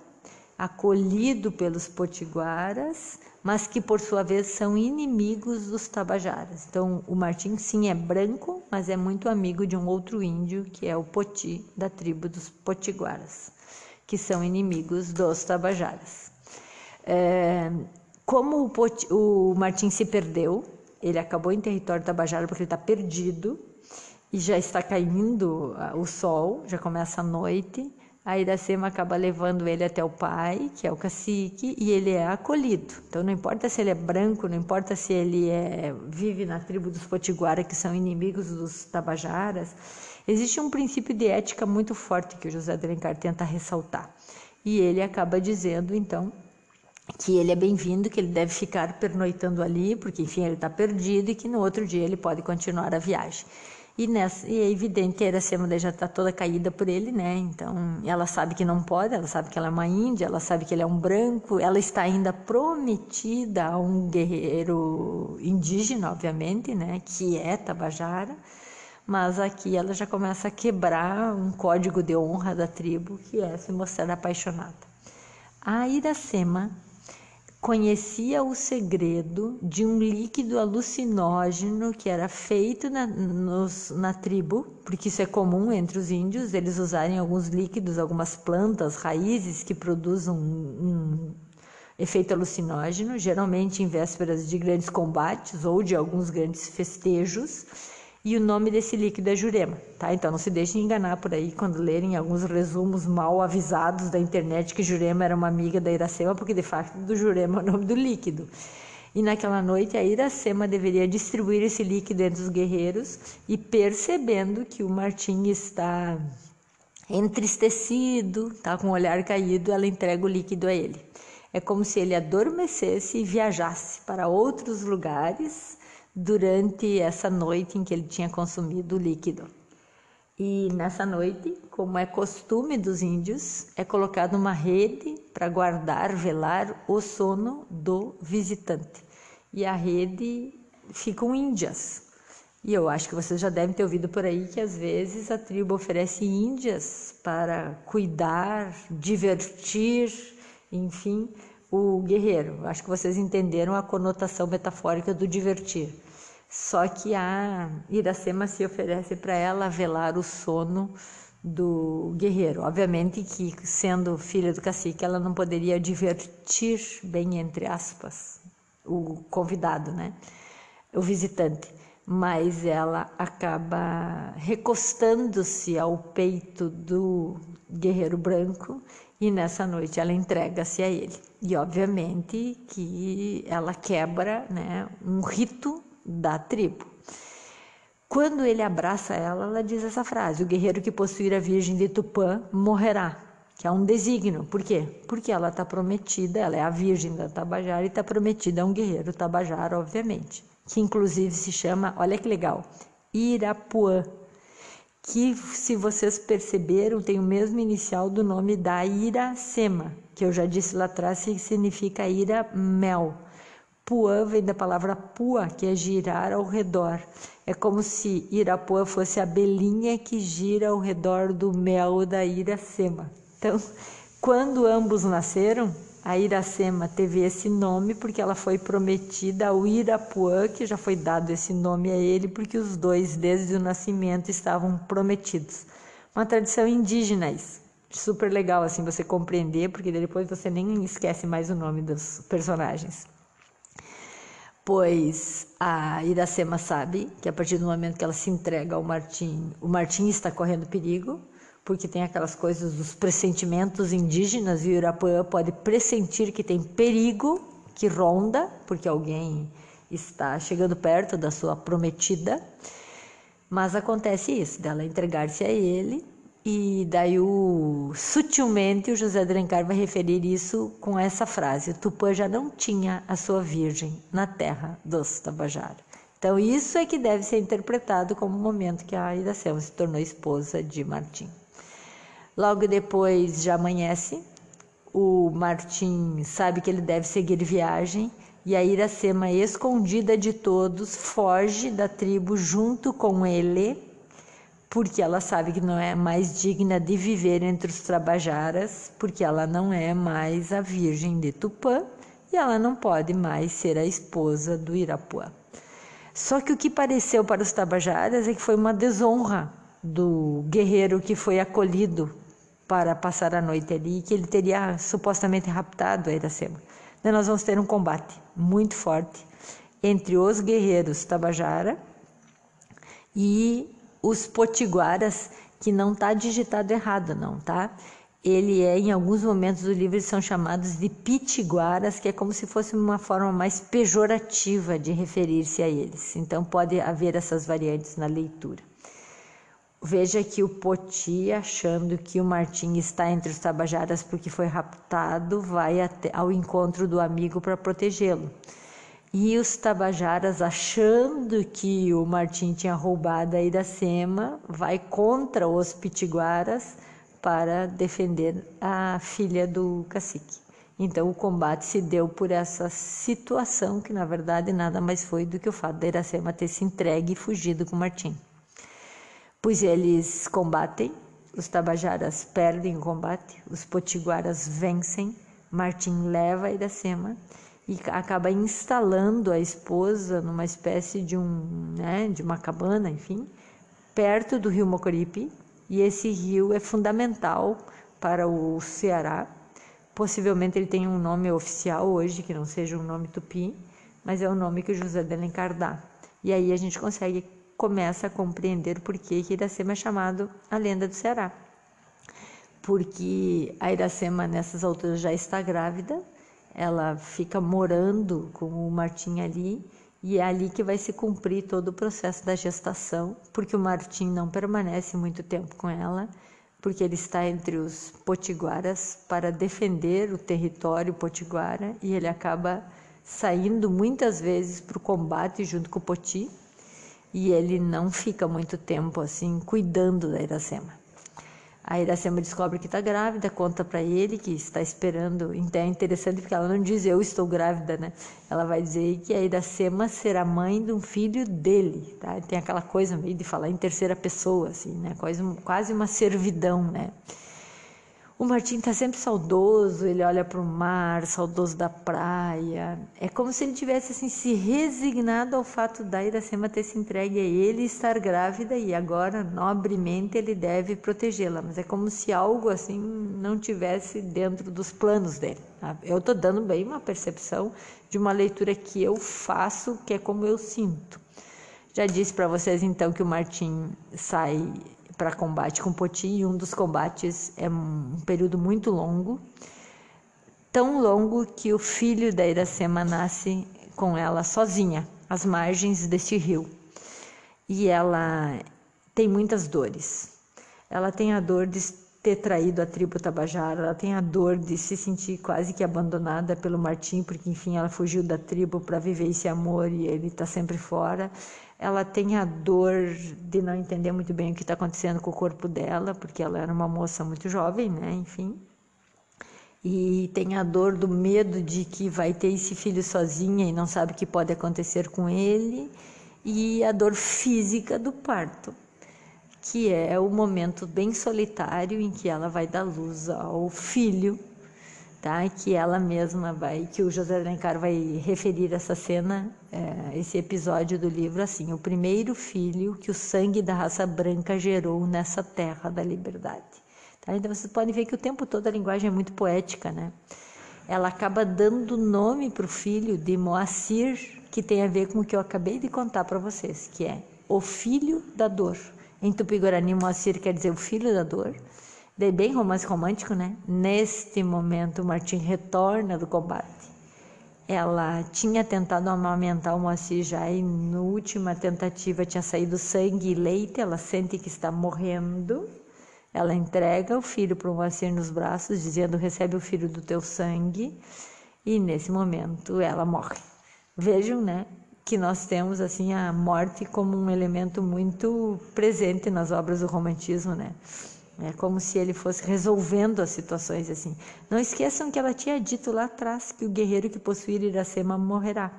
acolhido pelos potiguaras, mas que por sua vez são inimigos dos tabajaras. Então, o Martim sim é branco, mas é muito amigo de um outro índio que é o Poti, da tribo dos potiguaras que são inimigos dos tabajaras. É, como o, Pot, o Martim se perdeu, ele acabou em território tabajara porque ele está perdido e já está caindo o sol, já começa a noite. A Iracema acaba levando ele até o pai, que é o cacique, e ele é acolhido. Então não importa se ele é branco, não importa se ele é, vive na tribo dos Potiguara, que são inimigos dos Tabajaras, Existe um princípio de ética muito forte que o José de Alencar tenta ressaltar. E ele acaba dizendo, então, que ele é bem-vindo, que ele deve ficar pernoitando ali, porque, enfim, ele está perdido e que no outro dia ele pode continuar a viagem. E, nessa, e é evidente que a Iracema já está toda caída por ele, né? Então, ela sabe que não pode, ela sabe que ela é uma índia, ela sabe que ele é um branco, ela está ainda prometida a um guerreiro indígena, obviamente, né? Que é Tabajara. Mas aqui ela já começa a quebrar um código de honra da tribo, que é se mostrar apaixonada. A Iracema conhecia o segredo de um líquido alucinógeno que era feito na, nos, na tribo, porque isso é comum entre os índios, eles usarem alguns líquidos, algumas plantas, raízes que produzem um, um efeito alucinógeno, geralmente em vésperas de grandes combates ou de alguns grandes festejos e o nome desse líquido é jurema, tá? Então não se deixem enganar por aí quando lerem alguns resumos mal avisados da internet que jurema era uma amiga da Iracema, porque de fato do jurema é o nome do líquido. E naquela noite a Iracema deveria distribuir esse líquido entre os guerreiros e percebendo que o Martim está entristecido, tá com o olhar caído, ela entrega o líquido a ele. É como se ele adormecesse e viajasse para outros lugares durante essa noite em que ele tinha consumido o líquido. E nessa noite, como é costume dos índios, é colocada uma rede para guardar, velar o sono do visitante. E a rede ficam índias. E eu acho que vocês já devem ter ouvido por aí que às vezes a tribo oferece índias para cuidar, divertir, enfim, o guerreiro. Acho que vocês entenderam a conotação metafórica do divertir. Só que a Iracema se oferece para ela velar o sono do guerreiro. Obviamente que, sendo filha do cacique, ela não poderia divertir, bem entre aspas, o convidado, né? o visitante. Mas ela acaba recostando-se ao peito do guerreiro branco e nessa noite ela entrega-se a ele. E obviamente que ela quebra né, um rito da tribo. Quando ele abraça ela, ela diz essa frase: O guerreiro que possuir a Virgem de Tupã morrerá. Que é um desígnio. Por quê? Porque ela está prometida, ela é a Virgem da Tabajara e está prometida a um guerreiro Tabajara, obviamente. Que inclusive se chama, olha que legal, Irapuã que, se vocês perceberam, tem o mesmo inicial do nome da Iracema, que eu já disse lá atrás que significa ira mel. Puã vem da palavra pua, que é girar ao redor. É como se Irapuã fosse a belinha que gira ao redor do mel da Iracema. Então, quando ambos nasceram, a Iracema teve esse nome porque ela foi prometida ao Irapuã, que já foi dado esse nome a ele, porque os dois, desde o nascimento, estavam prometidos. Uma tradição indígena isso. Super legal assim você compreender, porque depois você nem esquece mais o nome dos personagens. Pois a Iracema sabe que a partir do momento que ela se entrega ao Martim, o Martim está correndo perigo, porque tem aquelas coisas dos pressentimentos indígenas e o Irapuã pode pressentir que tem perigo que ronda, porque alguém está chegando perto da sua prometida. Mas acontece isso, dela entregar-se a ele, e daí o, sutilmente o José de Alencar vai referir isso com essa frase: Tupã já não tinha a sua virgem na terra dos Tabajara. Então isso é que deve ser interpretado como o momento que a Iracema se tornou esposa de Martim. Logo depois já amanhece, o Martim sabe que ele deve seguir viagem e a Iracema, escondida de todos, foge da tribo junto com ele, porque ela sabe que não é mais digna de viver entre os Trabajaras, porque ela não é mais a Virgem de Tupã e ela não pode mais ser a esposa do Irapuã. Só que o que pareceu para os Tabajaras é que foi uma desonra do guerreiro que foi acolhido para passar a noite ali, que ele teria supostamente raptado a Iracema. Então nós vamos ter um combate muito forte entre os guerreiros Tabajara e os potiguaras, que não está digitado errado, não, tá? Ele é, em alguns momentos do livro, são chamados de pitiguaras, que é como se fosse uma forma mais pejorativa de referir-se a eles. Então, pode haver essas variantes na leitura. Veja que o Poti, achando que o Martim está entre os tabajaras porque foi raptado, vai ao encontro do amigo para protegê-lo. E os tabajaras, achando que o Martim tinha roubado a Iracema, vai contra os pitiguaras para defender a filha do cacique. Então o combate se deu por essa situação que na verdade nada mais foi do que o fato da Iracema ter se entregue e fugido com Martim. Pois eles combatem, os tabajaras perdem o combate, os potiguaras vencem, Martim leva a Iracema e acaba instalando a esposa numa espécie de um, né, de uma cabana, enfim, perto do rio Mocoripe, e esse rio é fundamental para o Ceará. Possivelmente ele tem um nome oficial hoje, que não seja um nome tupi, mas é o nome que José de Alencar dá. E aí a gente consegue, começa a compreender por que Iracema é chamado a lenda do Ceará. Porque a Iracema nessas alturas já está grávida, ela fica morando com o Martim ali e é ali que vai se cumprir todo o processo da gestação, porque o Martim não permanece muito tempo com ela, porque ele está entre os potiguaras para defender o território potiguara e ele acaba saindo muitas vezes para o combate junto com o Poti e ele não fica muito tempo assim cuidando da Iracema. A Iracema descobre que está grávida, conta para ele que está esperando. Então é interessante porque ela não diz eu estou grávida, né? Ela vai dizer que a Iracema será mãe de um filho dele, tá? Tem aquela coisa meio de falar em terceira pessoa, assim, né? Quase, quase uma servidão, né? O Martim está sempre saudoso, ele olha para o mar, saudoso da praia. É como se ele tivesse assim se resignado ao fato da Iracema ter se entregue a ele estar grávida e agora nobremente ele deve protegê-la. Mas é como se algo assim não tivesse dentro dos planos dele. Tá? Eu estou dando bem uma percepção de uma leitura que eu faço, que é como eu sinto. Já disse para vocês então que o Martim sai para combate com Poti e um dos combates é um período muito longo, tão longo que o filho da Iracema nasce com ela sozinha, às margens deste rio. E ela tem muitas dores. Ela tem a dor de ter traído a tribo Tabajara, ela tem a dor de se sentir quase que abandonada pelo Martim, porque enfim ela fugiu da tribo para viver esse amor e ele está sempre fora ela tem a dor de não entender muito bem o que está acontecendo com o corpo dela, porque ela era uma moça muito jovem, né? Enfim. E tem a dor do medo de que vai ter esse filho sozinha e não sabe o que pode acontecer com ele, e a dor física do parto, que é o momento bem solitário em que ela vai dar luz ao filho tá? Que ela mesma vai, que o José Alencar vai referir essa cena, é, esse episódio do livro assim: o primeiro filho que o sangue da raça branca gerou nessa terra da liberdade. Tá? Então vocês podem ver que o tempo todo a linguagem é muito poética, né? Ela acaba dando nome para o filho de Moacir, que tem a ver com o que eu acabei de contar para vocês, que é o filho da dor. Em Tupi-Guarani, Moacir quer dizer o filho da dor. Daí bem romance romântico, né? Neste momento, Martim retorna do combate. Ela tinha tentado amamentar o Moacir já e na última tentativa tinha saído sangue e leite. Ela sente que está morrendo. Ela entrega o filho para o Moacir nos braços, dizendo: Recebe o filho do teu sangue. E nesse momento ela morre. Vejam, né? Que nós temos assim a morte como um elemento muito presente nas obras do romantismo, né? É como se ele fosse resolvendo as situações assim. Não esqueçam que ela tinha dito lá atrás que o guerreiro que possuir Iracema morrerá.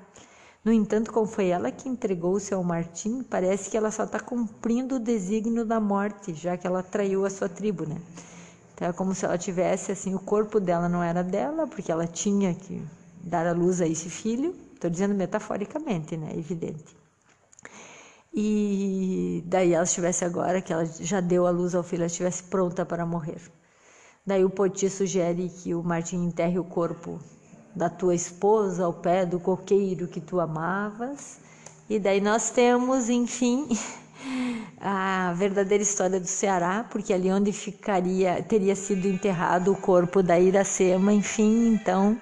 No entanto, como foi ela que entregou-se ao Martim, parece que ela só está cumprindo o desígnio da morte, já que ela traiu a sua tribo, né? Então é como se ela tivesse assim, o corpo dela não era dela, porque ela tinha que dar à luz a esse filho. Estou dizendo metaforicamente, né? Evidente. E daí ela estivesse agora, que ela já deu a luz ao filho, ela estivesse pronta para morrer. Daí o Poti sugere que o Martim enterre o corpo da tua esposa ao pé do coqueiro que tu amavas. E daí nós temos, enfim, [laughs] a verdadeira história do Ceará, porque ali onde ficaria, teria sido enterrado o corpo da Iracema, enfim, então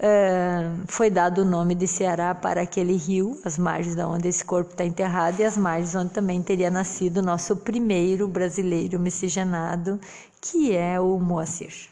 Uh, foi dado o nome de Ceará para aquele rio, as margens de onde esse corpo está enterrado e as margens onde também teria nascido o nosso primeiro brasileiro miscigenado, que é o Moacir.